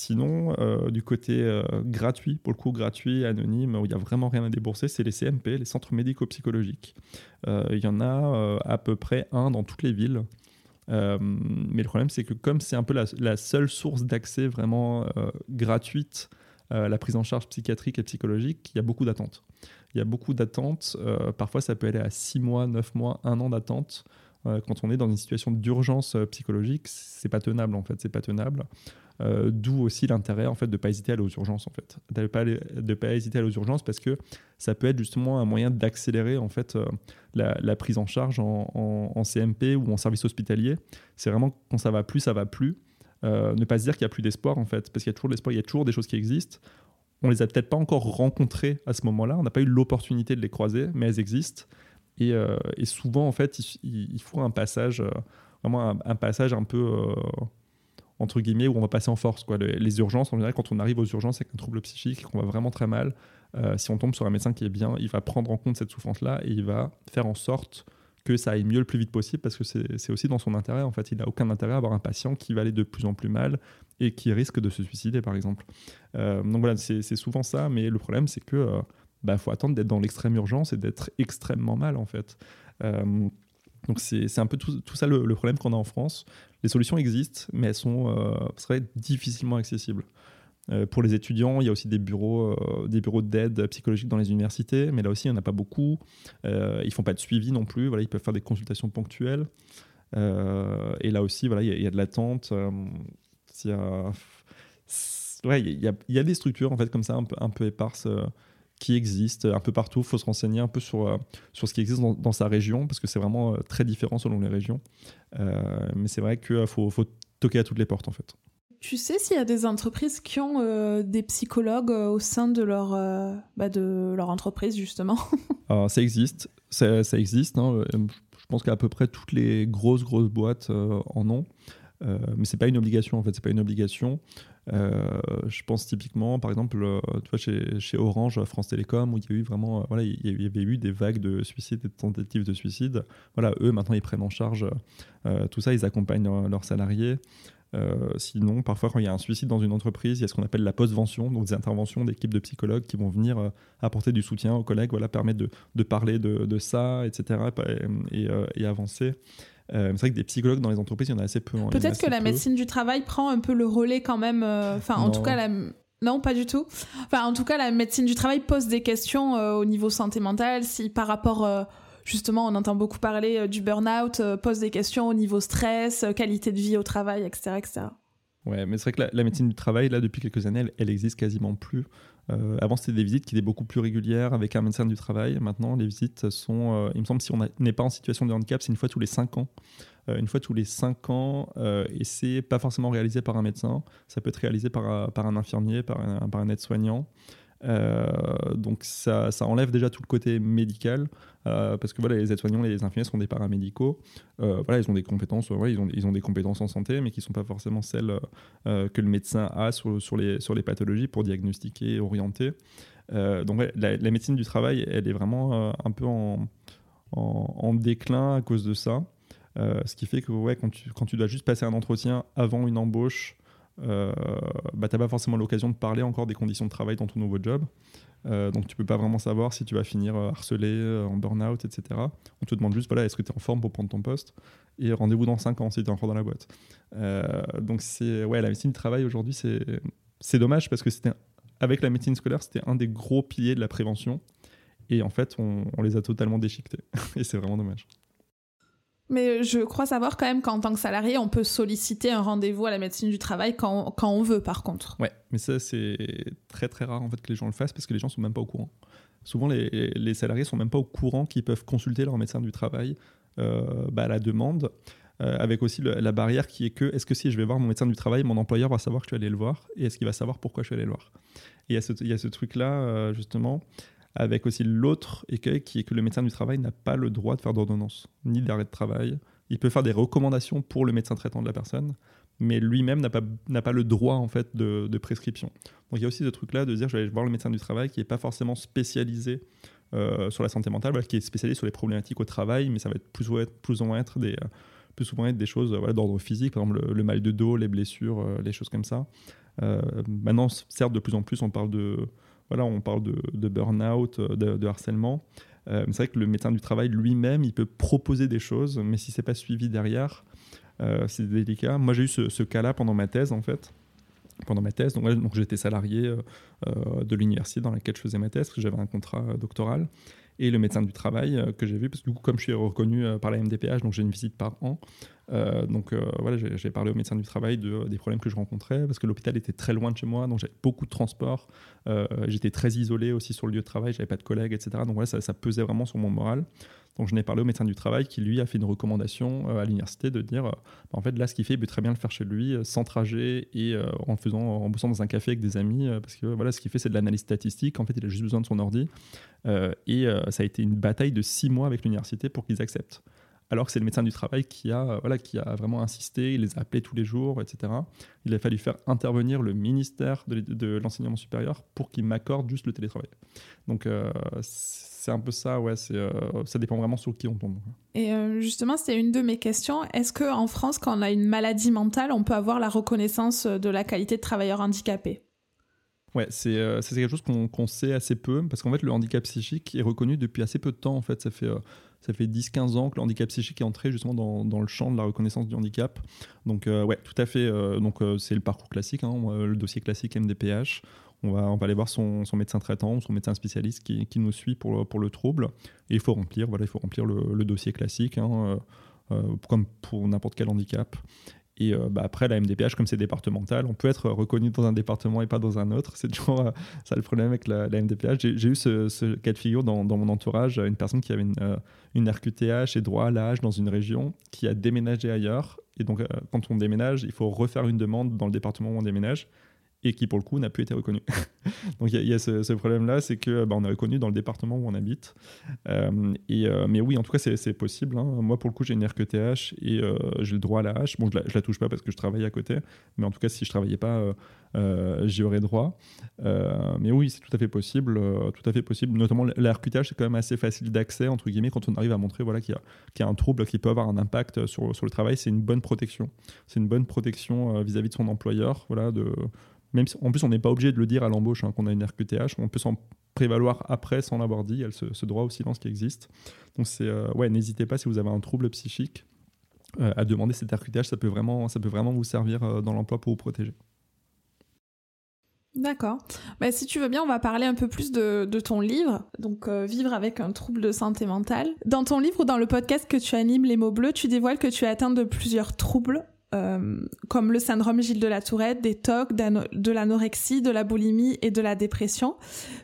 Sinon, euh, du côté euh, gratuit, pour le coup gratuit, anonyme, où il n'y a vraiment rien à débourser, c'est les CMP, les centres médico-psychologiques. Euh, il y en a à peu près un dans toutes les villes. mais le problème, c'est que comme c'est un peu la, seule source d'accès vraiment gratuite à la prise en charge psychiatrique et psychologique, il y a beaucoup d'attentes. Il y a beaucoup d'attentes. parfois, ça peut aller à 6 mois, 9 mois, 1 an d'attente quand on est dans une situation d'urgence psychologique, c'est pas tenable en fait, c'est pas tenable. Euh, d'où aussi l'intérêt en fait de pas hésiter à aller aux urgences en fait, de pas de pas hésiter à aller aux urgences parce que ça peut être justement un moyen d'accélérer en fait euh, la, prise en charge en, CMP ou en service hospitalier. C'est vraiment quand ça va plus, ça va plus. Euh, ne pas se dire qu'il n'y a plus d'espoir en fait, parce qu'il y a toujours l'espoir, il y a toujours des choses qui existent. On les a peut-être pas encore rencontrées à ce moment-là, on n'a pas eu l'opportunité de les croiser, mais elles existent. Et, souvent en fait, il, faut un passage, vraiment un, passage un peu entre guillemets, où on va passer en force. Les, urgences, en général, quand on arrive aux urgences avec un trouble psychique qu'on va vraiment très mal, euh, si on tombe sur un médecin qui est bien, il va prendre en compte cette souffrance-là et il va faire en sorte que ça aille mieux le plus vite possible parce que c'est aussi dans son intérêt. En fait, il n'a aucun intérêt à avoir un patient qui va aller de plus en plus mal et qui risque de se suicider, par exemple. Euh, donc voilà, c'est souvent ça, mais le problème, c'est que euh, bah, faut attendre d'être dans l'extrême urgence et d'être extrêmement mal, en fait. Donc c'est un peu tout, ça le, problème qu'on a en France. Les solutions existent, mais elles sont euh, difficilement accessibles. pour les étudiants, il y a aussi des bureaux, des bureaux d'aide psychologique dans les universités, mais là aussi, il n'y en a pas beaucoup. ils font pas de suivi non plus. Voilà, ils peuvent faire des consultations ponctuelles. et là aussi, voilà, il y, a de l'attente. il y ouais, il y, y, a des structures en fait comme ça un peu, un peu éparses euh, qui existent un peu partout. Il faut se renseigner un peu sur, euh, sur ce qui existe dans, sa région parce que c'est vraiment euh, très différent selon les régions. mais c'est vrai qu'il faut, faut, toquer à toutes les portes en fait. Tu sais s'il y a des entreprises qui ont des psychologues au sein de leur, bah de leur entreprise justement? Ça existe, ça, ça existe. Hein. Je pense qu'à peu près toutes les grosses grosses boîtes en ont. Euh, mais c'est pas une obligation en fait, c'est pas une obligation. Euh, je pense typiquement, par exemple, euh, tu vois, chez, Orange, France Télécom, où il y a eu vraiment, voilà, il y avait eu des vagues de suicides, des tentatives de suicide. Voilà, eux maintenant ils prennent en charge tout ça, ils accompagnent leurs salariés. sinon, parfois, quand il y a un suicide dans une entreprise, il y a ce qu'on appelle la postvention, donc des interventions d'équipes de psychologues qui vont venir apporter du soutien aux collègues, voilà, permettre de, de parler de, de, ça, etc., et, et avancer. Euh, c'est vrai que des psychologues dans les entreprises, il y en a assez peu. Hein. Peut-être que la médecine du travail prend un peu le relais quand même. Euh, enfin, en tout cas, la... non, pas du tout. Enfin, en tout cas, la médecine du travail pose des questions euh, au niveau santé mentale. Si par rapport, justement, on entend beaucoup parler du burn-out, pose des questions au niveau stress, qualité de vie au travail, etc., etc. Ouais, mais c'est vrai que la, médecine du travail, là, depuis quelques années, elle, elle existe quasiment plus. Euh, avant, c'était des visites qui étaient beaucoup plus régulières avec un médecin du travail. Maintenant, les visites sont, euh, il me semble, si on n'est pas en situation de handicap, c'est une fois tous les 5 ans. Euh, une fois tous les 5 ans, et c'est pas forcément réalisé par un médecin. Ça peut être réalisé par, par un infirmier, par un, par un aide-soignant. Euh, donc ça, enlève déjà tout le côté médical euh, parce que voilà, les aides-soignants, les infirmiers sont des paramédicaux. Euh, voilà, ils ont des compétences, ils, ont, des compétences en santé, mais qui ne sont pas forcément celles que le médecin a sur, les, pathologies pour diagnostiquer et orienter. donc la, médecine du travail, elle est vraiment un peu en, déclin à cause de ça. ce qui fait que quand tu dois juste passer un entretien avant une embauche, euh, bah, tu n'as pas forcément l'occasion de parler encore des conditions de travail dans ton nouveau job. Euh, donc tu peux pas vraiment savoir si tu vas finir euh, harcelé, en burn-out, etc. On te demande juste, voilà, est-ce que tu es en forme pour prendre ton poste Et rendez-vous dans 5 ans si tu es encore dans la boîte. donc c'est ouais, la médecine du travail aujourd'hui, c'est dommage parce que c'était avec la médecine scolaire, c'était un des gros piliers de la prévention. Et en fait, on les a totalement déchiquetés. et c'est vraiment dommage. Mais je crois savoir quand même qu'en tant que salarié, on peut solliciter un rendez-vous à la médecine du travail quand, on veut, par contre. Ouais, mais ça, c'est très très rare en fait que les gens le fassent parce que les gens sont même pas au courant. Souvent, les, les salariés sont même pas au courant qu'ils peuvent consulter leur médecin du travail euh, bah, à la demande. Euh, avec aussi la barrière qui est que est-ce que si je vais voir mon médecin du travail, mon employeur va savoir que je suis allé le voir et est-ce qu'il va savoir pourquoi je suis allé le voir? Et il y a ce, il y a ce truc-là, euh, justement, avec aussi l'autre écueil qui est que le médecin du travail n'a pas le droit de faire d'ordonnance, ni d'arrêt de travail. Il peut faire des recommandations pour le médecin traitant de la personne, mais lui-même n'a pas, pas le droit en fait de, prescription. Donc il y a aussi ce truc-là de dire je vais aller voir le médecin du travail qui n'est pas forcément spécialisé euh, sur la santé mentale, qui est spécialisé sur les problématiques au travail, mais ça va être plus, ou, être, plus ou moins être des, plus souvent être des choses d'ordre physique, par exemple le, mal de dos, les blessures, euh, les choses comme ça. Euh, maintenant, certes, de plus en plus, on parle de voilà, on parle de, burn-out, euh, de, harcèlement. Euh, c'est vrai que le médecin du travail lui-même, il peut proposer des choses, mais si c'est pas suivi derrière, euh, c'est délicat. Moi, j'ai eu ce, cas-là pendant ma thèse, en fait. Pendant ma thèse, donc, j'étais salarié de l'université dans laquelle je faisais ma thèse, parce que j'avais un contrat doctoral et le médecin du travail euh, que j'ai vu, parce que du coup, comme je suis reconnu euh, par la MDPH, donc j'ai une visite par an. Euh, donc voilà, j'ai parlé au médecin du travail de, des problèmes que je rencontrais, parce que l'hôpital était très loin de chez moi, donc j'avais beaucoup de transport. J'étais très isolé aussi sur le lieu de travail, j'avais pas de collègues, etc. Donc voilà, ça, ça pesait vraiment sur mon moral. Donc je n'ai parlé au médecin du travail qui lui a fait une recommandation euh, à l'université de dire, euh, bah, en fait là ce qu'il fait, il peut très bien le faire chez lui, euh, sans trajet et en faisant, en bossant dans un café avec des amis, parce que voilà ce qu'il fait c'est de l'analyse statistique. En fait il a juste besoin de son ordi et ça a été une bataille de six mois avec l'université pour qu'ils acceptent alors que c'est le médecin du travail qui a, voilà, qui a vraiment insisté, il les a appelés tous les jours, etc. Il a fallu faire intervenir le ministère de, l'enseignement supérieur pour qu'il m'accorde juste le télétravail. Donc c'est un peu ça, ouais, euh, ça dépend vraiment sur qui on tombe. Et euh, justement, c'était une de mes questions. Est-ce qu'en France, quand on a une maladie mentale, on peut avoir la reconnaissance de la qualité de travailleur handicapé? Ouais, c'est euh, quelque chose qu'on sait assez peu, parce qu'en fait, le handicap psychique est reconnu depuis assez peu de temps. En fait, ça fait, ça fait 10-15 ans que le handicap psychique est entré justement dans, dans, le champ de la reconnaissance du handicap. Donc, ouais, tout à fait. donc, c'est le parcours classique, hein, le dossier classique MDPH. On va, on va aller voir son, son médecin traitant, son médecin spécialiste qui, qui, nous suit pour, pour le trouble. Et il faut remplir, voilà, il faut remplir le, le dossier classique, hein, comme pour n'importe quel handicap. Et euh, bah, après, la MDPH, comme c'est départemental, on peut être reconnu dans un département et pas dans un autre. C'est toujours euh, ça le problème avec la, MDPH. J'ai eu ce, cas de figure dans, mon entourage, une personne qui avait une, euh, une RQTH et droit à l'âge dans une région qui a déménagé ailleurs. Et donc, quand on déménage, il faut refaire une demande dans le département où on déménage et qui pour le coup n'a plus été reconnu. Donc il y, a ce, problème-là, c'est que bah, on est reconnu dans le département où on habite. Euh, et, euh, mais oui, en tout cas, c'est possible. Hein. Moi, pour le coup, j'ai une RQTH et euh, j'ai le droit à la H. Bon, je la, la touche pas parce que je travaille à côté, mais en tout cas, si je travaillais pas, j'y aurais droit. mais oui, c'est tout à fait possible, tout à fait possible. Notamment, la RQTH, c'est quand même assez facile d'accès entre guillemets quand on arrive à montrer voilà qu'il y, y, a un trouble qui peut avoir un impact sur, sur le travail. C'est une bonne protection. C'est une bonne protection vis-à-vis -vis de son employeur, voilà de en plus, on n'est pas obligé de le dire à l'embauche hein, qu'on a une RQTH. On peut s'en prévaloir après sans l'avoir dit. Il y a ce, droit au silence qui existe. Donc, euh, ouais, n'hésitez pas si vous avez un trouble psychique euh, à demander cette RQTH. Ça peut vraiment, ça peut vraiment vous servir euh, dans l'emploi pour vous protéger. D'accord. Bah, si tu veux bien, on va parler un peu plus de, ton livre, donc Vivre avec un trouble de santé mentale. Dans ton livre ou dans le podcast que tu animes, Les mots bleus, tu dévoiles que tu es atteint de plusieurs troubles euh, comme le syndrome Gilles de la Tourette, des TOC, de l'anorexie, de la boulimie et de la dépression.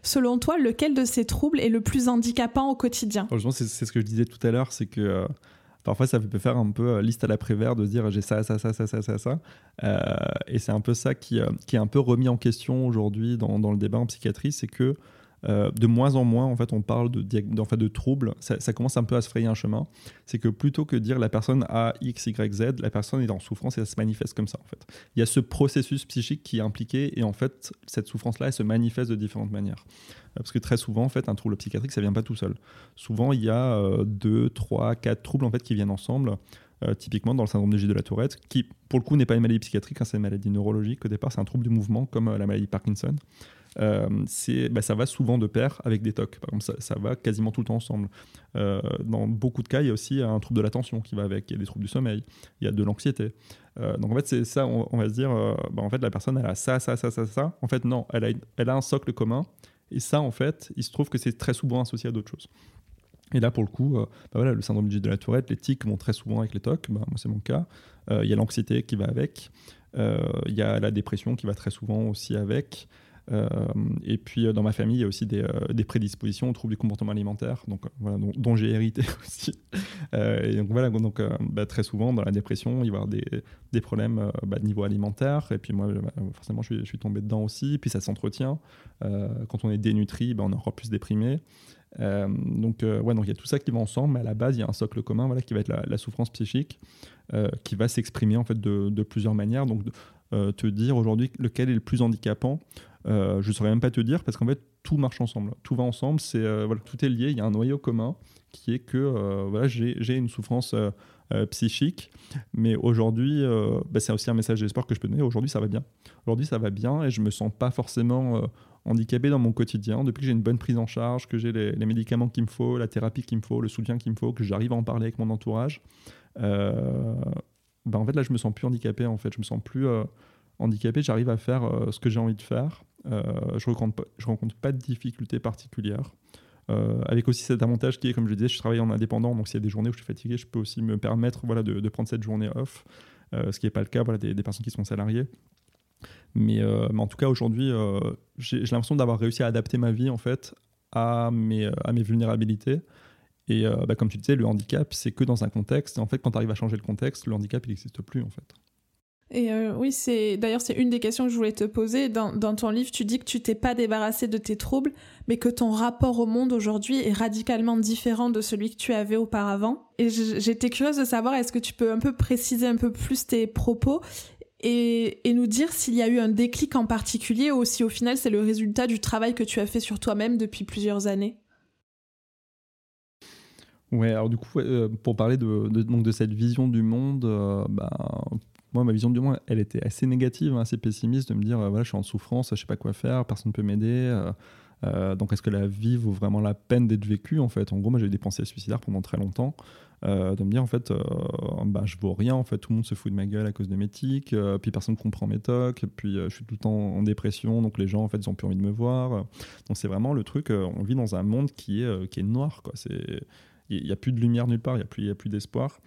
Selon toi, lequel de ces troubles est le plus handicapant au quotidien? Franchement, c'est ce que je disais tout à l'heure, c'est que euh, parfois ça peut faire un peu euh, liste à la prévère de dire j'ai ça, ça, ça, ça, ça, ça, ça. et c'est un peu ça qui, est un peu remis en question aujourd'hui dans, le débat en psychiatrie, c'est que euh, de moins en moins, en fait, on parle de, de troubles. Ça, commence un peu à se frayer un chemin. C'est que plutôt que dire la personne a X, Y, Z, la personne est en souffrance et ça se manifeste comme ça, en fait. Il y a ce processus psychique qui est impliqué et en fait, cette souffrance-là, elle se manifeste de différentes manières. Euh, parce que très souvent, en fait, un trouble psychiatrique, ça vient pas tout seul. Souvent, il y a euh, deux, trois, quatre troubles en fait qui viennent ensemble. typiquement dans le syndrome de Gilles de la Tourette, qui pour le coup n'est pas une maladie psychiatrique, hein, c'est une maladie neurologique. Au départ, c'est un trouble du mouvement, comme la maladie de Parkinson. Euh, bah, ça va souvent de pair avec des TOC. Par exemple, ça, va quasiment tout le temps ensemble. Euh, dans beaucoup de cas, il y a aussi un trouble de l'attention qui va avec. Il y a des troubles du sommeil, il y a de l'anxiété. Euh, donc en fait, c'est ça, on, va se dire, bah, en fait, la personne, elle a ça, ça, ça, ça, ça. En fait, non, elle a, elle a un socle commun. Et ça, en fait, il se trouve que c'est très souvent associé à d'autres choses. Et là, pour le coup, bah voilà, le syndrome de la tourette, les tics vont très souvent avec les TOC. Bah, moi, c'est mon cas. Il y a l'anxiété qui va avec. Il y a la dépression qui va très souvent aussi avec. Euh, et puis euh, dans ma famille, il y a aussi des, euh, des prédispositions aux troubles du comportement alimentaire, donc voilà, dont, j'ai hérité aussi. et donc voilà, donc bah, très souvent dans la dépression, il va y avoir des, des problèmes bah, de niveau alimentaire. Et puis moi, bah, forcément, je suis, je tombé dedans aussi. Puis ça s'entretient. quand on est dénutri, on est encore plus déprimé. donc, ouais, donc il y a tout ça qui va ensemble, mais à la base, il y a un socle commun voilà, qui va être la, souffrance psychique, qui va s'exprimer en fait de, plusieurs manières. Donc, te dire aujourd'hui lequel est le plus handicapant, euh, je ne saurais même pas te dire parce qu'en fait tout marche ensemble, tout va ensemble, c'est euh, tout est lié, il y a un noyau commun qui est que euh, voilà, j'ai une souffrance psychique, mais aujourd'hui, bah, c'est aussi un message d'espoir que je peux donner. Aujourd'hui, ça va bien. Aujourd'hui, ça va bien et je me sens pas forcément handicapé dans mon quotidien depuis que j'ai une bonne prise en charge, que j'ai les, les, médicaments qu'il me faut, la thérapie qu'il me faut, le soutien qu'il me faut, que j'arrive à en parler avec mon entourage. Bah, en fait, là, je me sens plus handicapé. En fait, je me sens plus handicapé. J'arrive à faire ce que j'ai envie de faire. Euh, je rencontre, rencontre, pas de difficultés particulières. Euh, avec aussi cet avantage qui est, comme je disais, je travaille en indépendant, donc s'il y a des journées où je suis fatigué, je peux aussi me permettre voilà, de, prendre cette journée off, euh, ce qui n'est pas le cas voilà, des, personnes qui sont salariées. Mais, en tout cas, aujourd'hui, j'ai l'impression d'avoir réussi à adapter ma vie en fait à mes, à mes vulnérabilités. Et bah, comme tu disais, le handicap, c'est que dans un contexte. Et en fait, quand tu arrives à changer le contexte, le handicap, il n'existe plus en fait. Et euh, oui, c'est d'ailleurs c'est une des questions que je voulais te poser. Dans, dans ton livre, tu dis que tu t'es pas débarrassé de tes troubles, mais que ton rapport au monde aujourd'hui est radicalement différent de celui que tu avais auparavant. Et j'étais curieuse de savoir, est-ce que tu peux un peu préciser un peu plus tes propos et, et nous dire s'il y a eu un déclic en particulier ou si au final c'est le résultat du travail que tu as fait sur toi-même depuis plusieurs années? Ouais, alors du coup, euh, pour parler de, donc de cette vision du monde, bah, moi, ma vision du monde, elle était assez négative, hein, assez pessimiste, de me dire, euh, voilà, je suis en souffrance, je sais pas quoi faire, personne ne peut m'aider. donc est-ce que la vie vaut vraiment la peine d'être vécue en fait? En gros, moi j'ai eu des pensées suicidaires pendant très longtemps. de me dire en fait bah, je vaux rien en fait tout le monde se fout de ma gueule à cause de mes tics puis personne comprend mes tocs puis je suis tout le temps en dépression donc les gens en fait ils ont plus envie de me voir donc c'est vraiment le truc on vit dans un monde qui est qui est noir quoi c'est il n'y a plus de lumière nulle part il y a plus y a plus d'espoir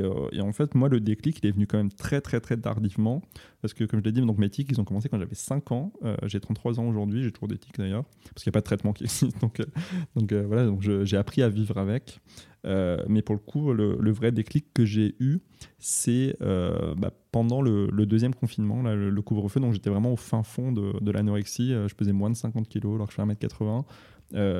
euh, et, en fait, moi, le déclic, il est venu quand même très, très, très tardivement. Parce que, comme je l'ai dit, donc, mes tics, ils ont commencé quand j'avais 5 ans. Euh, j'ai 33 ans aujourd'hui, j'ai toujours des tics d'ailleurs. Parce qu'il n'y a pas de traitement qui existe. Donc, euh, voilà, donc j'ai appris à vivre avec. mais pour le coup, le, vrai déclic que j'ai eu, c'est bah, pendant le, deuxième confinement, le, couvre-feu. Donc j'étais vraiment au fin fond de, de l'anorexie. je pesais moins de 50 kilos alors que je fais 1m80.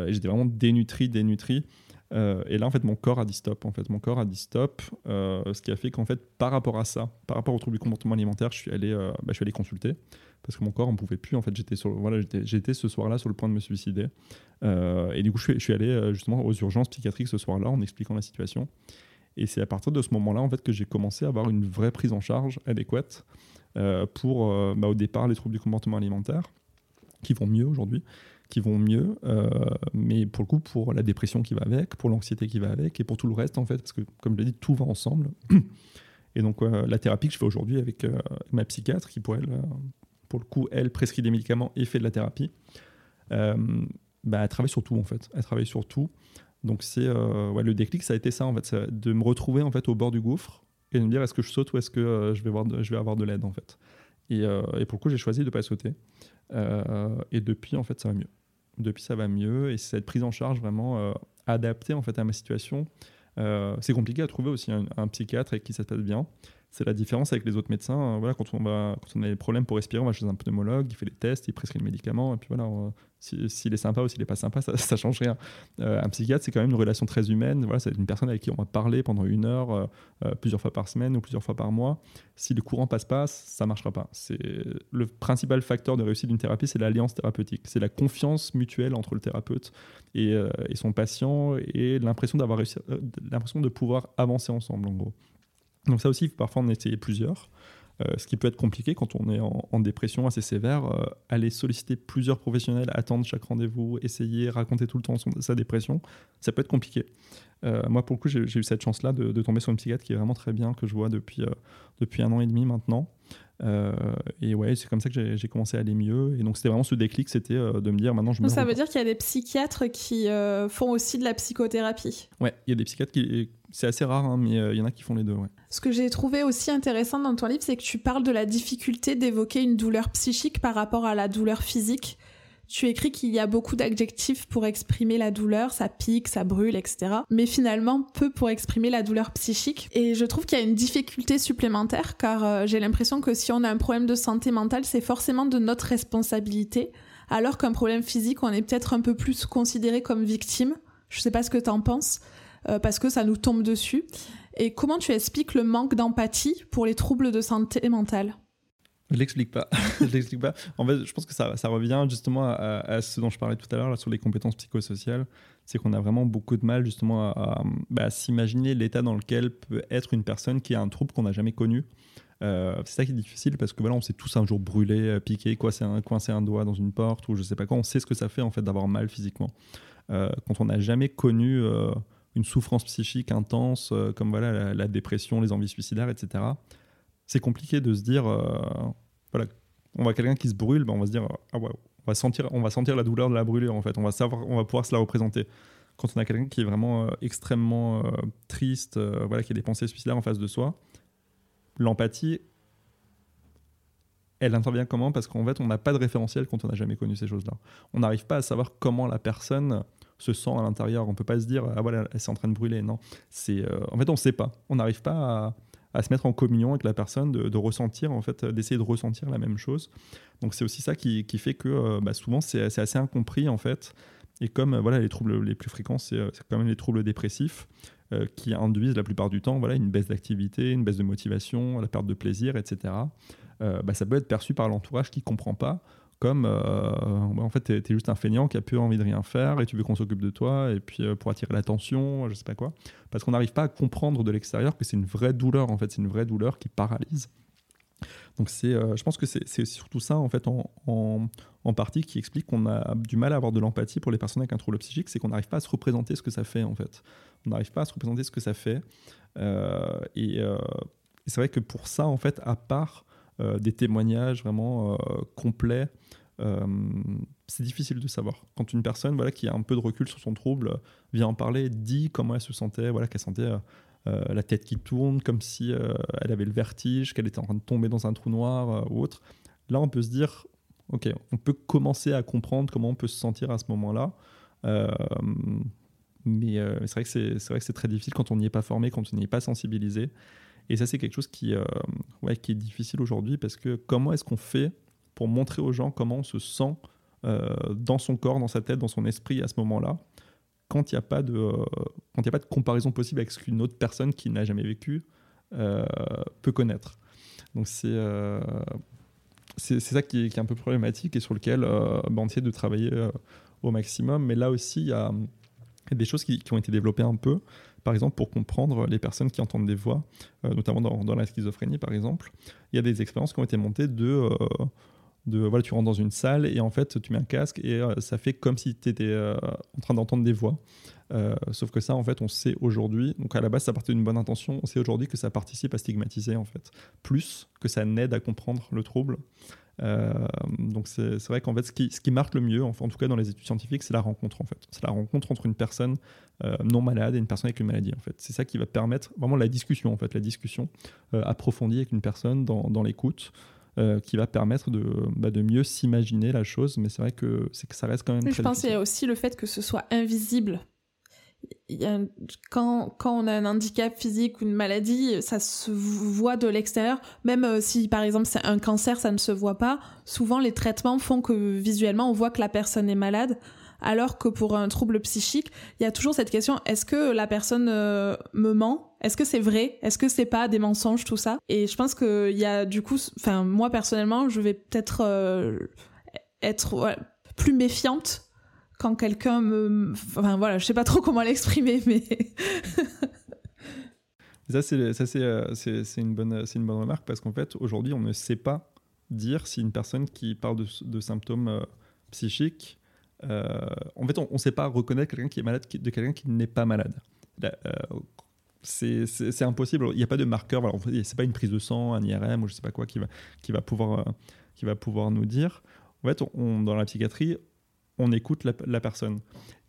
et j'étais vraiment dénutri, dénutri. Euh, et là, en fait, mon corps a dit stop. En fait, mon corps a dit stop, euh, ce qui a fait qu'en fait, par rapport à ça, par rapport au trouble du comportement alimentaire, je suis allé, euh, bah, je suis allé consulter parce que mon corps en pouvait plus. En fait, j'étais sur, voilà, j'étais ce soir-là sur le point de me suicider. et du coup, je suis, je suis allé justement aux urgences psychiatriques ce soir-là en expliquant la situation. Et c'est à partir de ce moment-là, en fait, que j'ai commencé à avoir une vraie prise en charge adéquate pour, bah, au départ, les troubles du comportement alimentaire qui vont mieux aujourd'hui qui vont mieux, euh, mais pour le coup, pour la dépression qui va avec, pour l'anxiété qui va avec, et pour tout le reste, en fait, parce que, comme je l'ai dit, tout va ensemble. Et donc, euh, la thérapie que je fais aujourd'hui avec euh, ma psychiatre, qui pour elle, pour le coup, elle prescrit des médicaments et fait de la thérapie, bah, elle travaille sur tout, en fait. Elle travaille sur tout. Donc, c'est le déclic, ça a été ça, en fait, de me retrouver en fait au bord du gouffre et de me dire est-ce que je saute ou est-ce que je, vais avoir de, je vais avoir de l'aide, en fait. Et, et, pour le coup, j'ai choisi de ne pas sauter. et depuis, en fait, ça va mieux depuis ça va mieux et cette prise en charge vraiment euh, adaptée en fait à ma situation. Euh, c'est compliqué à trouver aussi un, psychiatre avec qui ça se passe bien. C'est la différence avec les autres médecins. Euh, voilà, quand on, va, quand on a des problèmes pour respirer, on va chez un pneumologue, il fait les tests, il prescrit le médicament, et puis voilà, s'il est sympa ou s'il n'est pas sympa, ça, ça change rien. Euh, un psychiatre, c'est quand même une relation très humaine. Voilà, c'est une personne avec qui on va parler pendant une heure, euh, plusieurs fois par semaine ou plusieurs fois par mois. Si le courant passe pas, ça marchera pas. C'est le principal facteur de réussite d'une thérapie, c'est l'alliance thérapeutique. C'est la confiance mutuelle entre le thérapeute et, son patient et l'impression d'avoir l'impression de pouvoir avancer ensemble, en gros. Donc ça aussi, parfois, on essayer plusieurs. Euh, ce qui peut être compliqué quand on est en, dépression assez sévère, euh, aller solliciter plusieurs professionnels, attendre chaque rendez-vous, essayer, raconter tout le temps sa dépression, ça peut être compliqué. Euh, moi, pour le coup, j'ai eu cette chance-là de, tomber sur une psychiatre qui est vraiment très bien, que je vois depuis, depuis un an et demi maintenant. Et ouais, c'est comme ça que j'ai commencé à aller mieux. Et donc, c'était vraiment ce déclic, c'était de me dire maintenant je me. ça veut dire qu'il y a des psychiatres qui font aussi de la psychothérapie. Ouais, il y a des psychiatres qui c'est assez rare, hein, mais euh, il y en a qui font les deux. Ce que j'ai trouvé aussi intéressant dans ton livre, c'est que tu parles de la difficulté d'évoquer une douleur psychique par rapport à la douleur physique. Tu écris qu'il y a beaucoup d'adjectifs pour exprimer la douleur, ça pique, ça brûle, etc. Mais finalement, peu pour exprimer la douleur psychique. Et je trouve qu'il y a une difficulté supplémentaire, car euh, j'ai l'impression que si on a un problème de santé mentale, c'est forcément de notre responsabilité, alors qu'un problème physique, on est peut-être un peu plus considéré comme victime. Je sais pas ce que tu en penses. Euh, parce que ça nous tombe dessus. Et comment tu expliques le manque d'empathie pour les troubles de santé mentale? Je l'explique pas. je l'explique pas. En fait, je pense que ça, revient justement à, ce dont je parlais tout à l'heure sur les compétences psychosociales. C'est qu'on a vraiment beaucoup de mal justement à, bah, s'imaginer l'état dans lequel peut être une personne qui a un trouble qu'on n'a jamais connu. Euh, c'est ça qui est difficile parce que voilà, on s'est tous un jour brûlé, euh, piqué, coincé un, coincé un doigt dans une porte ou je sais pas quoi. On sait ce que ça fait en fait d'avoir mal physiquement. quand on n'a jamais connu une souffrance psychique intense, euh, comme voilà, la, dépression, les envies suicidaires, etc. C'est compliqué de se dire, euh, voilà, on voit quelqu'un qui se brûle, ben on va se dire, ah ouais, on va sentir, on va sentir la douleur de la brûlure en fait, on va savoir, on va pouvoir se la représenter. Quand on a quelqu'un qui est vraiment euh, extrêmement triste, voilà, qui a des pensées suicidaires en face de soi, l'empathie, elle intervient comment? Parce qu'en fait, on n'a pas de référentiel quand on n'a jamais connu ces choses-là. On n'arrive pas à savoir comment la personne se sent à l'intérieur. On peut pas se dire ah voilà elle est en train de brûler. Non, c'est euh, en fait on sait pas. On n'arrive pas à, se mettre en communion avec la personne, de, ressentir en fait, d'essayer de ressentir la même chose. Donc c'est aussi ça qui, fait que euh, bah, souvent c'est assez incompris en fait. Et comme voilà les troubles les plus fréquents c'est quand même les troubles dépressifs euh, qui induisent la plupart du temps voilà une baisse d'activité, une baisse de motivation, la perte de plaisir, etc. bah, ça peut être perçu par l'entourage qui comprend pas comme euh, en fait tu es, juste un feignant qui a peu envie de rien faire et tu veux qu'on s'occupe de toi et puis euh, pour attirer l'attention je sais pas quoi parce qu'on n'arrive pas à comprendre de l'extérieur que c'est une vraie douleur en fait c'est une vraie douleur qui paralyse Donc c'est, je pense que c'est surtout ça en fait en, en, partie qui explique qu'on a du mal à avoir de l'empathie pour les personnes avec un trouble psychique, c'est qu'on n'arrive pas à se représenter ce que ça fait en fait. On n'arrive pas à se représenter ce que ça fait. et, et c'est vrai que pour ça en fait, à part des témoignages vraiment complets euh, c'est difficile de savoir. Quand une personne voilà, qui a un peu de recul sur son trouble vient en parler, dit comment elle se sentait, voilà, qu'elle sentait euh, euh, la tête qui tourne, comme si elle avait le vertige, qu'elle était en train de tomber dans un trou noir ou autre, là on peut se dire, ok, on peut commencer à comprendre comment on peut se sentir à ce moment-là. mais c'est vrai que c'est vrai que c'est très difficile quand on n'y est pas formé, quand on n'y est pas sensibilisé. Et ça, c'est quelque chose qui, ouais, qui est difficile aujourd'hui parce que comment est-ce qu'on fait pour montrer aux gens comment on se sent euh, dans son corps, dans sa tête, dans son esprit à ce moment-là, quand il n'y a, pas de, euh, a pas de comparaison possible avec ce qu'une autre personne qui n'a jamais vécu euh, peut connaître. Donc c'est c'est ça qui est, un peu problématique et sur lequel bah, on essaie de travailler au maximum. Mais là aussi, il y a, des choses qui, ont été développées un peu. Par exemple, pour comprendre les personnes qui entendent des voix, notamment dans, la schizophrénie, par exemple, il y a des expériences qui ont été montées de de voilà, tu rentres dans une salle et en fait tu mets un casque et euh, ça fait comme si tu étais euh, en train d'entendre des voix. Euh, sauf que ça, en fait, on sait aujourd'hui, donc à la base ça partait d'une bonne intention, on sait aujourd'hui que ça participe à stigmatiser en fait, plus que ça n'aide à comprendre le trouble. Donc c'est vrai qu'en fait ce qui, ce qui marche le mieux, en, en tout cas dans les études scientifiques, c'est la rencontre en fait. C'est la rencontre entre une personne non malade et une personne avec une maladie en fait. C'est ça qui va permettre vraiment la discussion en fait, la discussion approfondie avec une personne dans, dans l'écoute. Euh, qui va permettre de, bah, de mieux s'imaginer la chose. Mais c'est vrai que, que ça reste quand même. je pense qu'il y a aussi le fait que ce soit invisible. Quand, on a un handicap physique ou une maladie, ça se voit de l'extérieur. Même euh, si, par exemple, c'est un cancer, ça ne se voit pas. Souvent, les traitements font que visuellement, on voit que la personne est malade alors que pour un trouble psychique, il y a toujours cette question est-ce que la personne euh, me ment? Est-ce que c'est vrai? Est-ce que c'est pas des mensonges tout ça? Et je pense qu'il y a du coup, enfin moi personnellement, je vais peut-être euh, être plus méfiante quand quelqu'un me, enfin voilà, je sais pas trop comment l'exprimer, mais ça c'est ça euh, une bonne une bonne remarque parce qu'en fait aujourd'hui on ne sait pas dire si une personne qui parle de, symptômes psychiques euh, en fait, on ne sait pas reconnaître quelqu'un qui est malade de quelqu'un qui n'est pas malade. Euh, c'est impossible. Il n'y a pas de marqueur. Voilà, c'est pas une prise de sang, un IRM ou je sais pas quoi qui va, qui va, pouvoir, euh, qui va pouvoir nous dire. En fait, on, dans la psychiatrie, on écoute la, personne.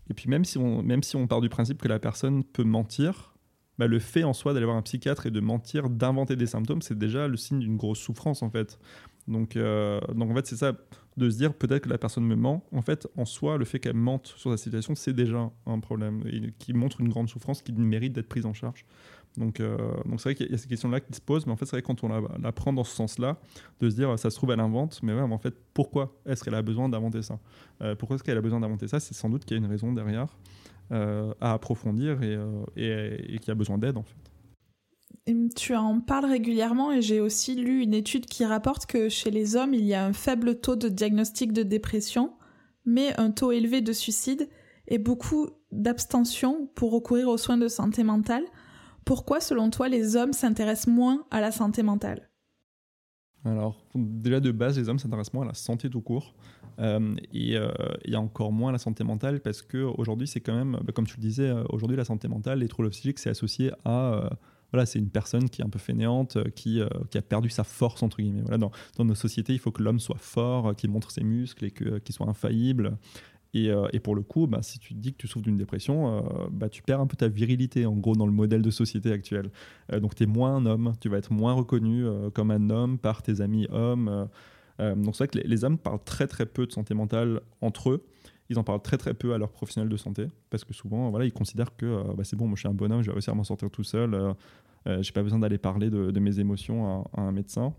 Et puis même si, on, même si on part du principe que la personne peut mentir, bah, le fait en soi d'aller voir un psychiatre et de mentir, d'inventer des symptômes, c'est déjà le signe d'une grosse souffrance en fait. Donc, donc en fait, c'est ça de se dire peut-être que la personne me ment. En fait, en soi, le fait qu'elle mente sur sa situation, c'est déjà un problème et qui montre une grande souffrance qui mérite d'être prise en charge. Donc, euh, donc c'est vrai qu'il y a ces questions-là qui se posent, mais en fait, c'est vrai quand on la, prend dans ce sens-là, de se dire ça se trouve, elle invente, mais ouais, en fait, pourquoi est-ce qu'elle a besoin d'inventer ça? Euh, Pourquoi est-ce qu'elle a besoin d'inventer ça? C'est sans doute qu'il y a une raison derrière euh, à approfondir et, et, et qu'il y a besoin d'aide, en fait. Tu en parles régulièrement et j'ai aussi lu une étude qui rapporte que chez les hommes, il y a un faible taux de diagnostic de dépression, mais un taux élevé de suicide et beaucoup d'abstention pour recourir aux soins de santé mentale. Pourquoi, selon toi, les hommes s'intéressent moins à la santé mentale? Alors, déjà de base, les hommes s'intéressent moins à la santé tout court. Euh, et euh, a encore moins à la santé mentale parce qu'aujourd'hui, c'est quand même, bah, comme tu le disais, euh, aujourd'hui, la santé mentale, les troubles psychiques, c'est associé à voilà, c'est une personne qui est un peu fainéante, euh, qui, euh, qui a perdu sa force, entre guillemets. Voilà, dans, dans nos sociétés, il faut que l'homme soit fort, euh, qu'il montre ses muscles et qu'il soit infaillible. Et, et, pour le coup, bah, si tu te dis que tu souffres d'une dépression, bah, tu perds un peu ta virilité, en gros, dans le modèle de société actuel. donc, tu es moins un homme, tu vas être moins reconnu comme un homme par tes amis hommes. donc, c'est vrai que les, hommes parlent très, très peu de santé mentale entre eux. Ils en parlent très, très peu à leurs professionnels de santé, parce que souvent, ils considèrent que bah, c'est bon, moi je suis un bonhomme, je vais réussir à m'en sortir tout seul. Euh, j'ai pas besoin d'aller parler de, mes émotions à, un médecin.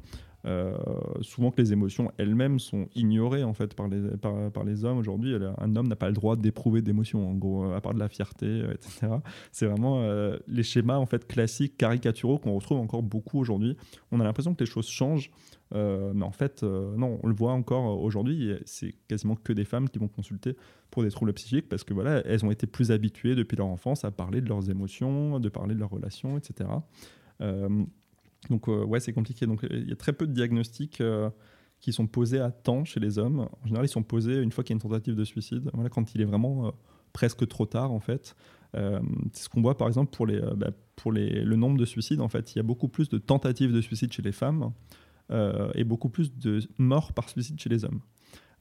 Euh, souvent que les émotions elles-mêmes sont ignorées en fait par les, par, les hommes aujourd'hui. Un homme n'a pas le droit d'éprouver d'émotions, en gros, à part de la fierté, euh, etc. C'est vraiment les schémas en fait classiques, caricaturaux qu'on retrouve encore beaucoup aujourd'hui. On a l'impression que les choses changent, mais en fait, non, on le voit encore aujourd'hui. C'est quasiment que des femmes qui vont consulter pour des troubles psychiques parce que voilà, elles ont été plus habituées depuis leur enfance à parler de leurs émotions, de parler de leurs relations, etc. Euh, Donc ouais, c'est compliqué. Donc il y a très peu de diagnostics qui sont posés à temps chez les hommes. En général, ils sont posés une fois qu'il y a une tentative de suicide. Voilà, quand il est vraiment presque trop tard en fait. c'est ce qu'on voit par exemple pour, les, bah, pour les, le nombre de suicides. En fait, il y a beaucoup plus de tentatives de suicide chez les femmes et beaucoup plus de morts par suicide chez les hommes.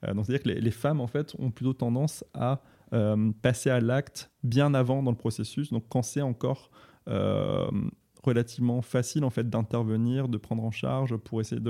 donc c'est-à-dire que les, les, femmes en fait ont plutôt tendance à euh, passer à l'acte bien avant dans le processus. Donc quand c'est encore euh, relativement facile en fait d'intervenir, de prendre en charge pour essayer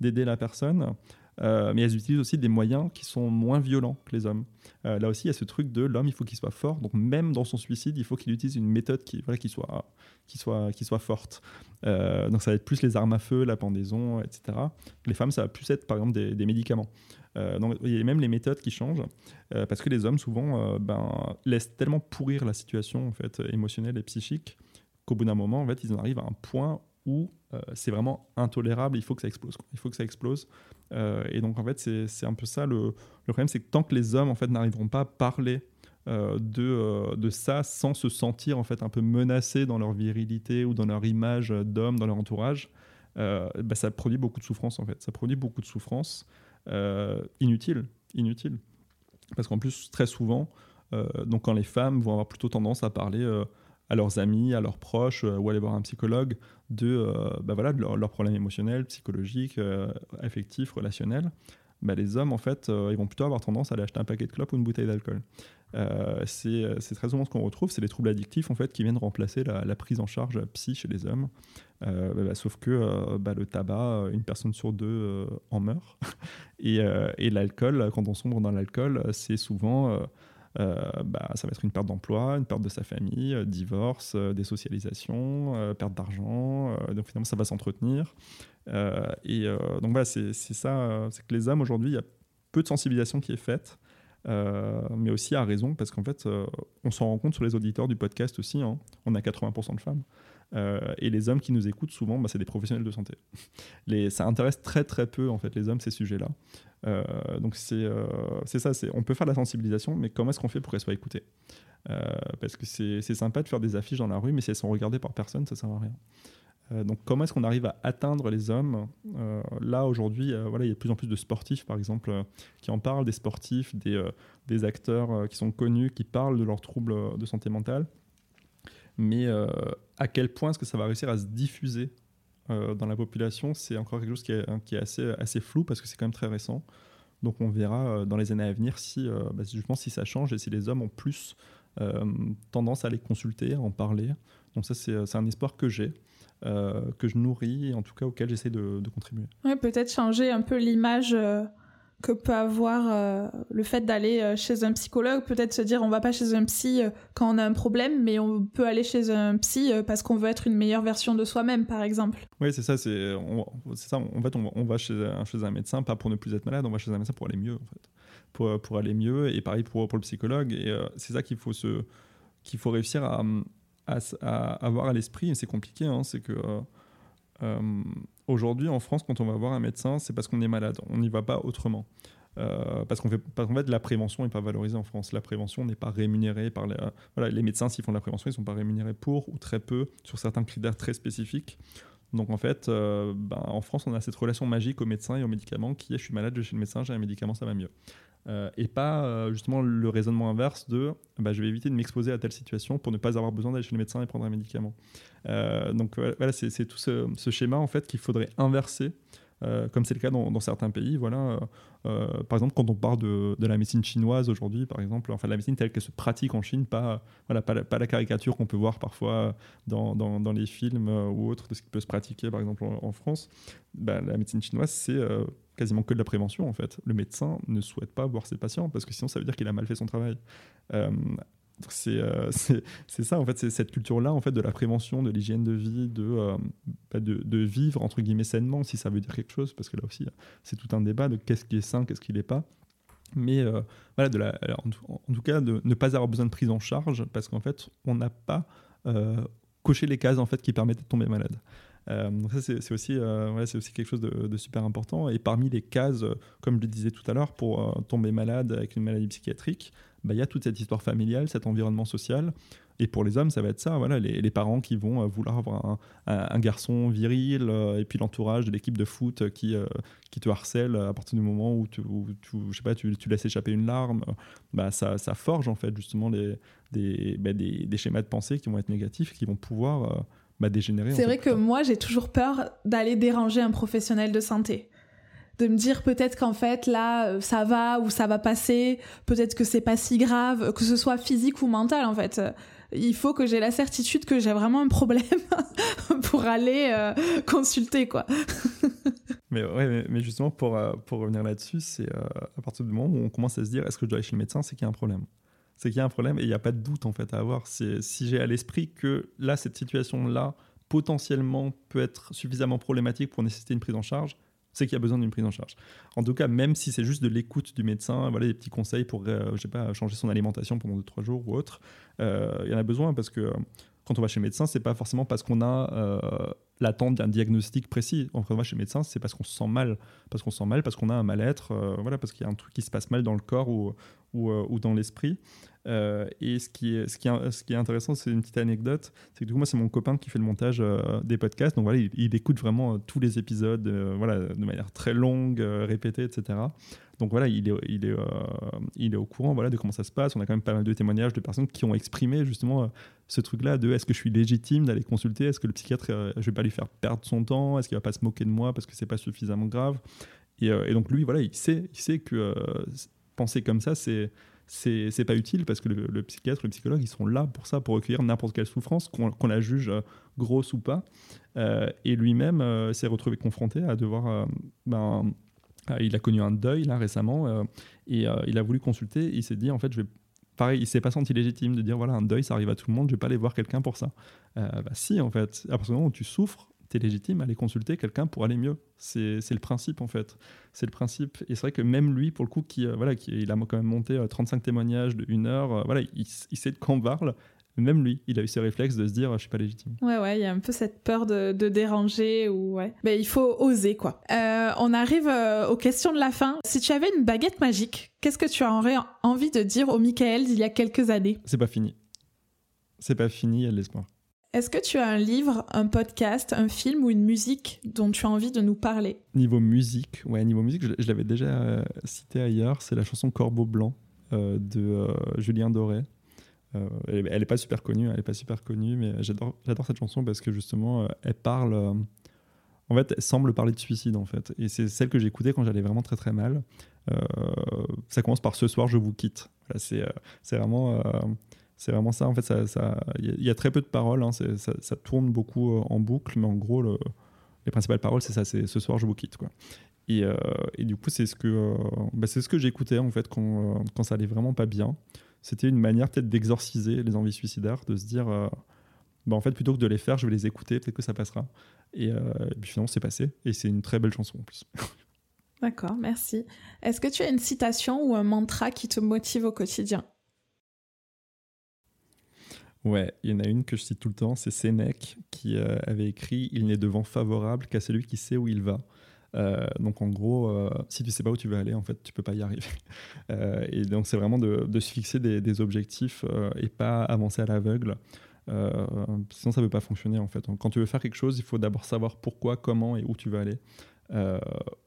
d'aider la personne. Euh, mais elles utilisent aussi des moyens qui sont moins violents que les hommes. là aussi, il y a ce truc de l'homme, il faut qu'il soit fort. Donc même dans son suicide, il faut qu'il utilise une méthode qui, voilà, qui, soit, qui, soit, qui soit forte. donc ça va être plus les armes à feu, la pendaison, etc. Les femmes, ça va plus être par exemple des, des médicaments. Euh, donc, il y a même les méthodes qui changent euh, parce que les hommes souvent euh, ben, laissent tellement pourrir la situation en fait émotionnelle et psychique qu'au bout d'un moment en fait ils en arrivent à un point où c'est vraiment intolérable, il faut que ça explose. Il faut que ça explose. et donc en fait c'est un peu ça le, problème, c'est que tant que les hommes en fait n'arriveront pas à parler de, de ça sans se sentir en fait un peu menacés dans leur virilité ou dans leur image d'homme, dans leur entourage, bah, ça produit beaucoup de souffrance en fait. Ça produit beaucoup de souffrance. Euh, inutile, inutile. Parce qu'en plus, très souvent, euh, donc quand les femmes vont avoir plutôt tendance à parler euh, à leurs amis, à leurs proches ou aller voir un psychologue de, bah voilà, leurs problèmes émotionnels, psychologiques, affectifs, relationnels. Bah les hommes, en fait, ils vont plutôt avoir tendance à aller acheter un paquet de clopes ou une bouteille d'alcool. c'est très souvent ce qu'on retrouve, c'est les troubles addictifs en fait qui viennent remplacer la, prise en charge psy chez les hommes. Euh, bah, sauf que euh, bah, le tabac, euh, une personne sur deux en meurt. et l'alcool, quand on sombre dans l'alcool, c'est souvent, bah, ça va être une perte d'emploi, une perte de sa famille, divorce, désocialisation, perte d'argent. donc finalement, ça va s'entretenir. et donc voilà, c'est ça, c'est que les hommes aujourd'hui, il y a peu de sensibilisation qui est faite. mais aussi à raison, parce qu'en fait, on s'en rend compte sur les auditeurs du podcast aussi. Hein. on a 80% de femmes. Euh, et les hommes qui nous écoutent souvent, bah, c'est des professionnels de santé. Ça intéresse très très peu en fait les hommes ces sujets-là. Euh, donc c'est euh, ça, on peut faire la sensibilisation, mais comment est-ce qu'on fait pour qu'elle soit écoutée? Parce que c'est sympa de faire des affiches dans la rue, mais si elles sont regardées par personne, ça sert à rien. donc comment est-ce qu'on arrive à atteindre les hommes? Là aujourd'hui, voilà, il y a de plus en plus de sportifs, par exemple, qui en parlent, des sportifs, des acteurs qui sont connus, qui parlent de leurs troubles de santé mentale mais euh, à quel point est-ce que ça va réussir à se diffuser euh, dans la population, c'est encore quelque chose qui est, est assez, flou parce que c'est quand même très récent. Donc on verra euh, dans les années à venir si, bah, justement, si ça change et si les hommes ont plus tendance à les consulter, à en parler. Donc ça, c'est un espoir que j'ai. que je nourris et en tout cas auquel j'essaie de, de, contribuer. Ouais, peut-être changer un peu l'image que peut avoir euh, le fait d'aller euh, chez un psychologue, peut-être se dire on va pas chez un psy euh, quand on a un problème, mais on peut aller chez un psy parce qu'on veut être une meilleure version de soi-même, par exemple. Oui, c'est ça. C'est ça. En fait, on, va chez un, médecin pas pour ne plus être malade, on va chez un médecin pour aller mieux, en fait, pour, pour aller mieux. Et pareil pour, pour le psychologue. Et c'est ça qu'il faut se faut réussir à, à, avoir à l'esprit. C'est compliqué. Hein, c'est que Aujourd'hui, en France, quand on va voir un médecin, c'est parce qu'on est malade. On n'y va pas autrement. Euh, parce qu'en fait, fait, la prévention n'est pas valorisée en France. La prévention n'est pas rémunérée par les, euh, voilà, les médecins, s'ils font de la prévention, ils ne sont pas rémunérés pour ou très peu sur certains critères très spécifiques. Donc en fait, euh, ben, en France, on a cette relation magique aux médecins et aux médicaments qui est je suis malade, je chez le médecin, j'ai un médicament, ça va mieux. Euh, et pas euh, justement le raisonnement inverse de bah, je vais éviter de m'exposer à telle situation pour ne pas avoir besoin d'aller chez le médecin et prendre un médicament. Euh, donc voilà, c'est tout ce, schéma en fait qu'il faudrait inverser. comme c'est le cas dans, certains pays, voilà. par exemple, quand on parle de, la médecine chinoise aujourd'hui, par exemple, enfin la médecine telle qu'elle se pratique en Chine, pas voilà, pas la, caricature qu'on peut voir parfois dans, dans, les films ou autres de ce qui peut se pratiquer, par exemple en, France. Bah, la médecine chinoise, c'est quasiment que de la prévention en fait. Le médecin ne souhaite pas voir ses patients parce que sinon ça veut dire qu'il a mal fait son travail. Euh, euh, c'est ça en fait, c'est cette culture-là en fait de la prévention, de l'hygiène de vie, de, euh, bah, de, vivre entre guillemets sainement si ça veut dire quelque chose parce que là aussi c'est tout un débat de qu'est-ce qui est sain, qu'est-ce qui n'est pas. Mais voilà, en, tout cas de ne pas avoir besoin de prise en charge parce qu'en fait on n'a pas coché les cases en fait qui permettent de tomber malade. Euh, c'est aussi, euh, c'est aussi quelque chose de, super important. Et parmi les cases, euh, comme je le disais tout à l'heure, pour tomber malade avec une maladie psychiatrique, bah, il y a toute cette histoire familiale, cet environnement social. Et pour les hommes, ça va être ça, voilà, les, parents qui vont vouloir avoir un, garçon viril, et puis l'entourage de l'équipe de foot qui, qui te harcèle à partir du moment où, tu, je sais pas, tu, laisses échapper une larme. Bah, ça, forge en fait justement bah, des, des, schémas de pensée qui vont être négatifs, qui vont pouvoir bah, dégénérer. C'est vrai que moi, j'ai toujours peur d'aller déranger un professionnel de santé de me dire peut-être qu'en fait là euh, ça va ou ça va passer, peut-être que c'est pas si grave, que ce soit physique ou mental en fait. Il faut que j'ai la certitude que j'ai vraiment un problème pour aller euh, consulter quoi. mais ouais, mais, justement pour, euh, pour revenir là-dessus, c'est à partir du moment où on commence à se dire est-ce que je dois aller chez le médecin, c'est qu'il y a un problème. C'est qu'il y a un problème et il n'y a pas de doute en fait à avoir. Si j'ai à l'esprit que là cette situation là potentiellement peut être suffisamment problématique pour nécessiter une prise en charge, c'est qu'il y a besoin d'une prise en charge. En tout cas, même si c'est juste de l'écoute du médecin, voilà des petits conseils pour, euh, je sais pas, changer son alimentation pendant 2-3 jours ou autre, euh, il y en a besoin parce que quand on va chez le médecin, c'est pas forcément parce qu'on a euh, l'attente d'un diagnostic précis. On va chez le médecin, c'est parce qu'on se sent mal, parce qu'on se sent mal, parce qu'on a un mal-être, voilà, parce qu'il y a un truc qui se passe mal dans le corps ou, ou, ou dans l'esprit. Euh, et ce qui, est, ce, qui est, ce qui est intéressant, c'est une petite anecdote, c'est que du coup, moi, c'est mon copain qui fait le montage euh, des podcasts. Donc voilà, il, écoute vraiment euh, tous les épisodes voilà, de manière très longue, répétée, etc. Donc voilà, il est, il est, il est au courant voilà, de comment ça se passe. On a quand même pas mal de témoignages de personnes qui ont exprimé justement ce truc-là de est-ce que je suis légitime d'aller consulter? Est-ce que le psychiatre, je vais pas lui faire perdre son temps? Est-ce qu'il va pas se moquer de moi parce que c'est pas suffisamment grave? Et, donc lui, voilà, il sait, il sait que penser comme ça, c'est c'est pas utile parce que le, psychiatre, le psychologue, ils sont là pour ça, pour recueillir n'importe quelle souffrance, qu'on la juge euh, grosse ou pas. Euh, et lui-même euh, s'est retrouvé confronté à devoir. Ben, il a connu un deuil là récemment et il a voulu consulter. Il s'est dit en fait, je vais pareil, il s'est pas senti légitime de dire voilà, un deuil, ça arrive à tout le monde, je vais pas aller voir quelqu'un pour ça. bah si, en fait, à partir du moment où tu souffres, tu es légitime à aller consulter quelqu'un pour aller mieux. C'est le principe, en fait. C'est le principe. Et c'est vrai que même lui, pour le coup, qui, euh, voilà, qui, il a quand même monté 35 euh, témoignages de une heure, euh, voilà, il, sait de quoi on parle. Même lui, il a eu ce réflexe de se dire je suis pas légitime. Ouais, ouais, il y a un peu cette peur de, déranger ou ouais. Mais il faut oser quoi. on arrive aux questions de la fin. Si tu avais une baguette magique, qu'est-ce que tu aurais envie de dire au Michael d'il y a quelques années? C'est pas fini. C'est pas fini, il y a de l'espoir. Est-ce que tu as un livre, un podcast, un film ou une musique dont tu as envie de nous parler? Niveau musique, ouais, niveau musique, je, l'avais déjà euh, cité ailleurs, c'est la chanson Corbeau Blanc euh, de euh, Julien Doré. Elle, n'est est pas super connue, elle est pas super connue, mais j'adore, cette chanson parce que justement, elle parle. en fait, elle semble parler de suicide en fait, et c'est celle que j'écoutais quand j'allais vraiment très très mal. ça commence par ce soir je vous quitte. c'est, vraiment c'est vraiment ça. En fait, il y, a très peu de paroles. Hein. ça, tourne beaucoup euh, en boucle, mais en gros, les principales paroles, c'est ça. C'est ce soir, je vous quitte. Et, euh, du coup, c'est ce que, euh, bah, ce que j'écoutais en fait quand, quand, ça allait vraiment pas bien. C'était une manière peut-être d'exorciser les envies suicidaires, de se dire, bah, en fait, plutôt que de les faire, je vais les écouter, peut-être que ça passera. Et, puis finalement, c'est passé. Et c'est une très belle chanson en plus. D'accord, merci. Est-ce que tu as une citation ou un mantra qui te motive au quotidien? Ouais, il y en a une que je cite tout le temps, c'est Sénèque qui euh, avait écrit Il n'est de vent favorable qu'à celui qui sait où il va. Euh, donc en gros, euh, si tu sais pas où tu veux aller, en fait, tu peux pas y arriver. et donc c'est vraiment de, se fixer des, objectifs et pas avancer à l'aveugle. sinon ça ne peut pas fonctionner en fait. quand tu veux faire quelque chose, il faut d'abord savoir pourquoi, comment et où tu veux aller.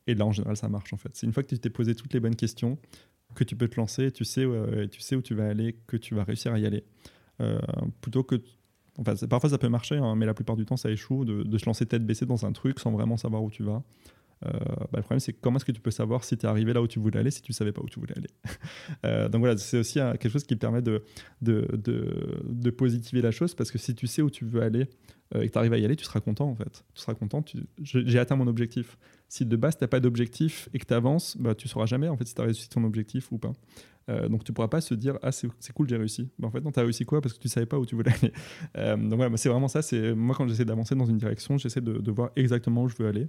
et là en général ça marche en fait. C'est une fois que tu t'es posé toutes les bonnes questions que tu peux te lancer, tu sais, tu sais où tu vas aller, que tu vas réussir à y aller. Euh, plutôt que Enfin, parfois ça peut marcher, hein, mais la plupart du temps ça échoue de, se lancer tête baissée dans un truc sans vraiment savoir où tu vas. Euh, bah, le problème c'est comment est-ce que tu peux savoir si tu es arrivé là où tu voulais aller si tu savais pas où tu voulais aller. Euh, donc voilà, c'est aussi quelque chose qui permet de, de, de, positiver la chose parce que si tu sais où tu veux aller et que tu arrives à y aller, tu seras content en fait. Tu seras content, j'ai atteint mon objectif. Si de base tu n'as pas d'objectif et que tu avances, bah, tu sauras jamais en fait si tu as réussi ton objectif ou pas. Euh, donc tu pourras pas se dire ah c'est cool j'ai réussi. en fait non t'as réussi quoi? Parce que tu savais pas où tu voulais aller. Euh, donc voilà c'est vraiment ça. C'est moi quand j'essaie d'avancer dans une direction j'essaie de, voir exactement où je veux aller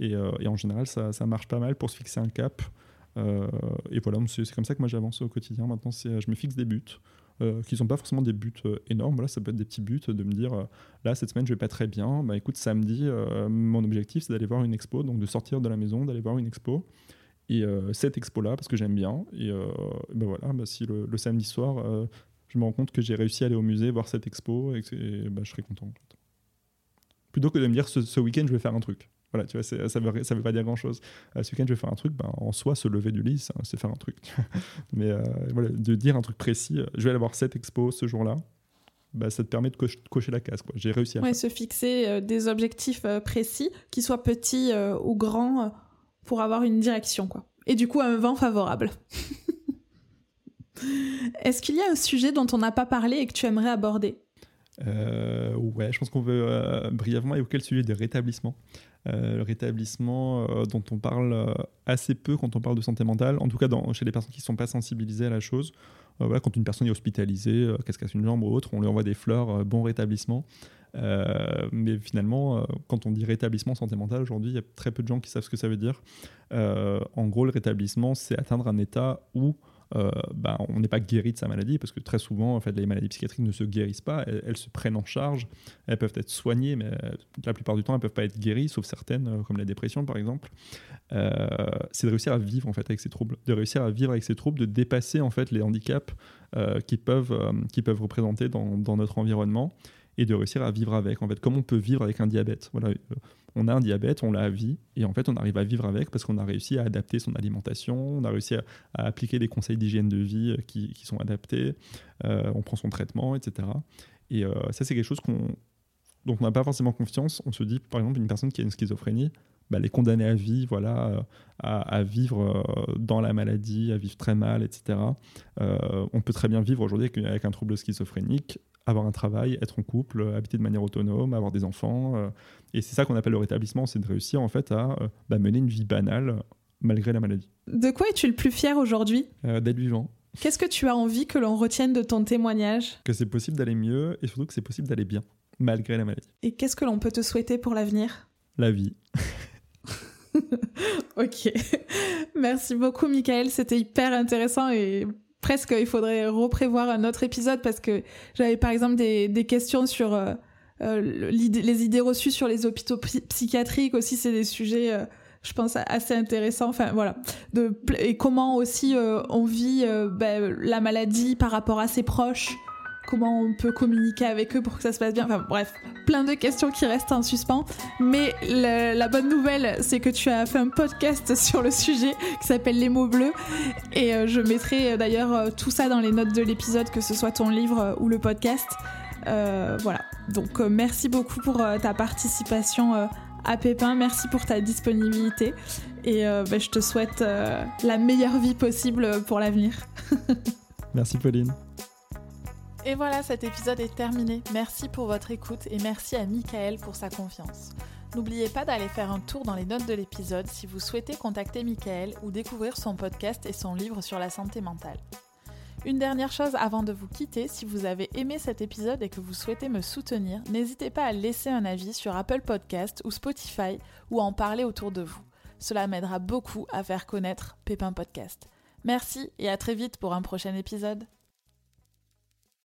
et, euh, et en général ça, marche pas mal pour se fixer un cap. et voilà c'est comme ça que moi j'avance au quotidien. Maintenant c'est je me fixe des buts. qui sont pas forcément des buts énormes. Voilà, ça peut être des petits buts de me dire là cette semaine je vais pas très bien. Bah écoute samedi mon objectif c'est d'aller voir une expo, donc de sortir de la maison, d'aller voir une expo. Et euh, cette expo-là, parce que j'aime bien. Et, euh, ben voilà, bah, si le, samedi soir, euh, je me rends compte que j'ai réussi à aller au musée, voir cette expo, et, bah, je serais content. Plutôt que de me dire ce, week-end, je vais faire un truc. Voilà, tu vois, ça ne veut, ça veut pas dire grand-chose. Euh, ce week-end, je vais faire un truc, ben, en soi, se lever du lit, c'est faire un truc. Mais euh, voilà, de dire un truc précis, je vais aller voir cette expo ce jour-là, bah, ça te permet de cocher la case. J'ai réussi à ouais, se fixer des objectifs précis, qu'ils soient petits ou grands, pour avoir une direction. quoi. Et du coup, un vent favorable. Est-ce qu'il y a un sujet dont on n'a pas parlé et que tu aimerais aborder? Euh, Ouais, je pense qu'on veut euh, brièvement évoquer le sujet des rétablissements. Euh, le rétablissement euh, dont on parle assez peu quand on parle de santé mentale, en tout cas chez les personnes qui ne sont pas sensibilisées à la chose. quand une personne est hospitalisée, qu'est-ce qu'elle une jambe ou autre, on lui envoie des fleurs, bon rétablissement. mais finalement, quand on dit rétablissement santé mentale, aujourd'hui, il y a très peu de gens qui savent ce que ça veut dire. en gros, le rétablissement, c'est atteindre un état où euh, bah, on n'est pas guéri de sa maladie, parce que très souvent, en fait, les maladies psychiatriques ne se guérissent pas, elles, se prennent en charge, elles peuvent être soignées, mais euh, la plupart du temps, elles ne peuvent pas être guéries, sauf certaines, euh, comme la dépression par exemple. c'est de réussir à vivre en fait avec ces troubles, de réussir à vivre avec ces troubles, de dépasser en fait les handicaps qui, peuvent, peuvent représenter dans, dans notre environnement et de réussir à vivre avec. En fait, comment on peut vivre avec un diabète. Voilà, on a un diabète, on l'a à vie, et en fait, on arrive à vivre avec parce qu'on a réussi à adapter son alimentation, on a réussi à, appliquer des conseils d'hygiène de vie euh, qui, sont adaptés, euh, on prend son traitement, etc. Et euh, ça, c'est quelque chose qu'on, dont on n'a pas forcément confiance. On se dit, par exemple, une personne qui a une schizophrénie, bah, elle est condamnée à vie, voilà, à, vivre dans la maladie, à vivre très mal, etc. on peut très bien vivre aujourd'hui avec, un trouble schizophrénique avoir un travail, être en couple, euh, habiter de manière autonome, avoir des enfants. Euh, et c'est ça qu'on appelle le rétablissement, c'est de réussir en fait à euh, bah, mener une vie banale malgré la maladie. De quoi es-tu le plus fier aujourd'hui? D'être vivant. Qu'est-ce que tu as envie que l'on retienne de ton témoignage? Que c'est possible d'aller mieux et surtout que c'est possible d'aller bien malgré la maladie. Et qu'est-ce que l'on peut te souhaiter pour l'avenir? La vie. ok. Merci beaucoup, Michael. C'était hyper intéressant et presque il faudrait reprévoir un autre épisode parce que j'avais par exemple des, questions sur euh, euh, les idées reçues sur les hôpitaux psychiatriques aussi c'est des sujets euh, je pense assez intéressants. Enfin voilà. De et comment aussi on vit ben, la maladie par rapport à ses proches comment on peut communiquer avec eux pour que ça se passe bien. Enfin bref, plein de questions qui restent en suspens. Mais la, bonne nouvelle, c'est que tu as fait un podcast sur le sujet qui s'appelle Les mots bleus. Et euh, je mettrai euh, d'ailleurs euh, tout ça dans les notes de l'épisode, que ce soit ton livre ou le podcast. voilà. Donc merci beaucoup pour ta participation à Pépin. Merci pour ta disponibilité. Et ben, je te souhaite la meilleure vie possible pour l'avenir. merci Pauline. Et voilà, cet épisode est terminé. Merci pour votre écoute et merci à Michael pour sa confiance. N'oubliez pas d'aller faire un tour dans les notes de l'épisode si vous souhaitez contacter Michael ou découvrir son podcast et son livre sur la santé mentale. Une dernière chose avant de vous quitter, si vous avez aimé cet épisode et que vous souhaitez me soutenir, n'hésitez pas à laisser un avis sur Apple Podcast ou Spotify ou à en parler autour de vous. Cela m'aidera beaucoup à faire connaître Pépin Podcast. Merci et à très vite pour un prochain épisode.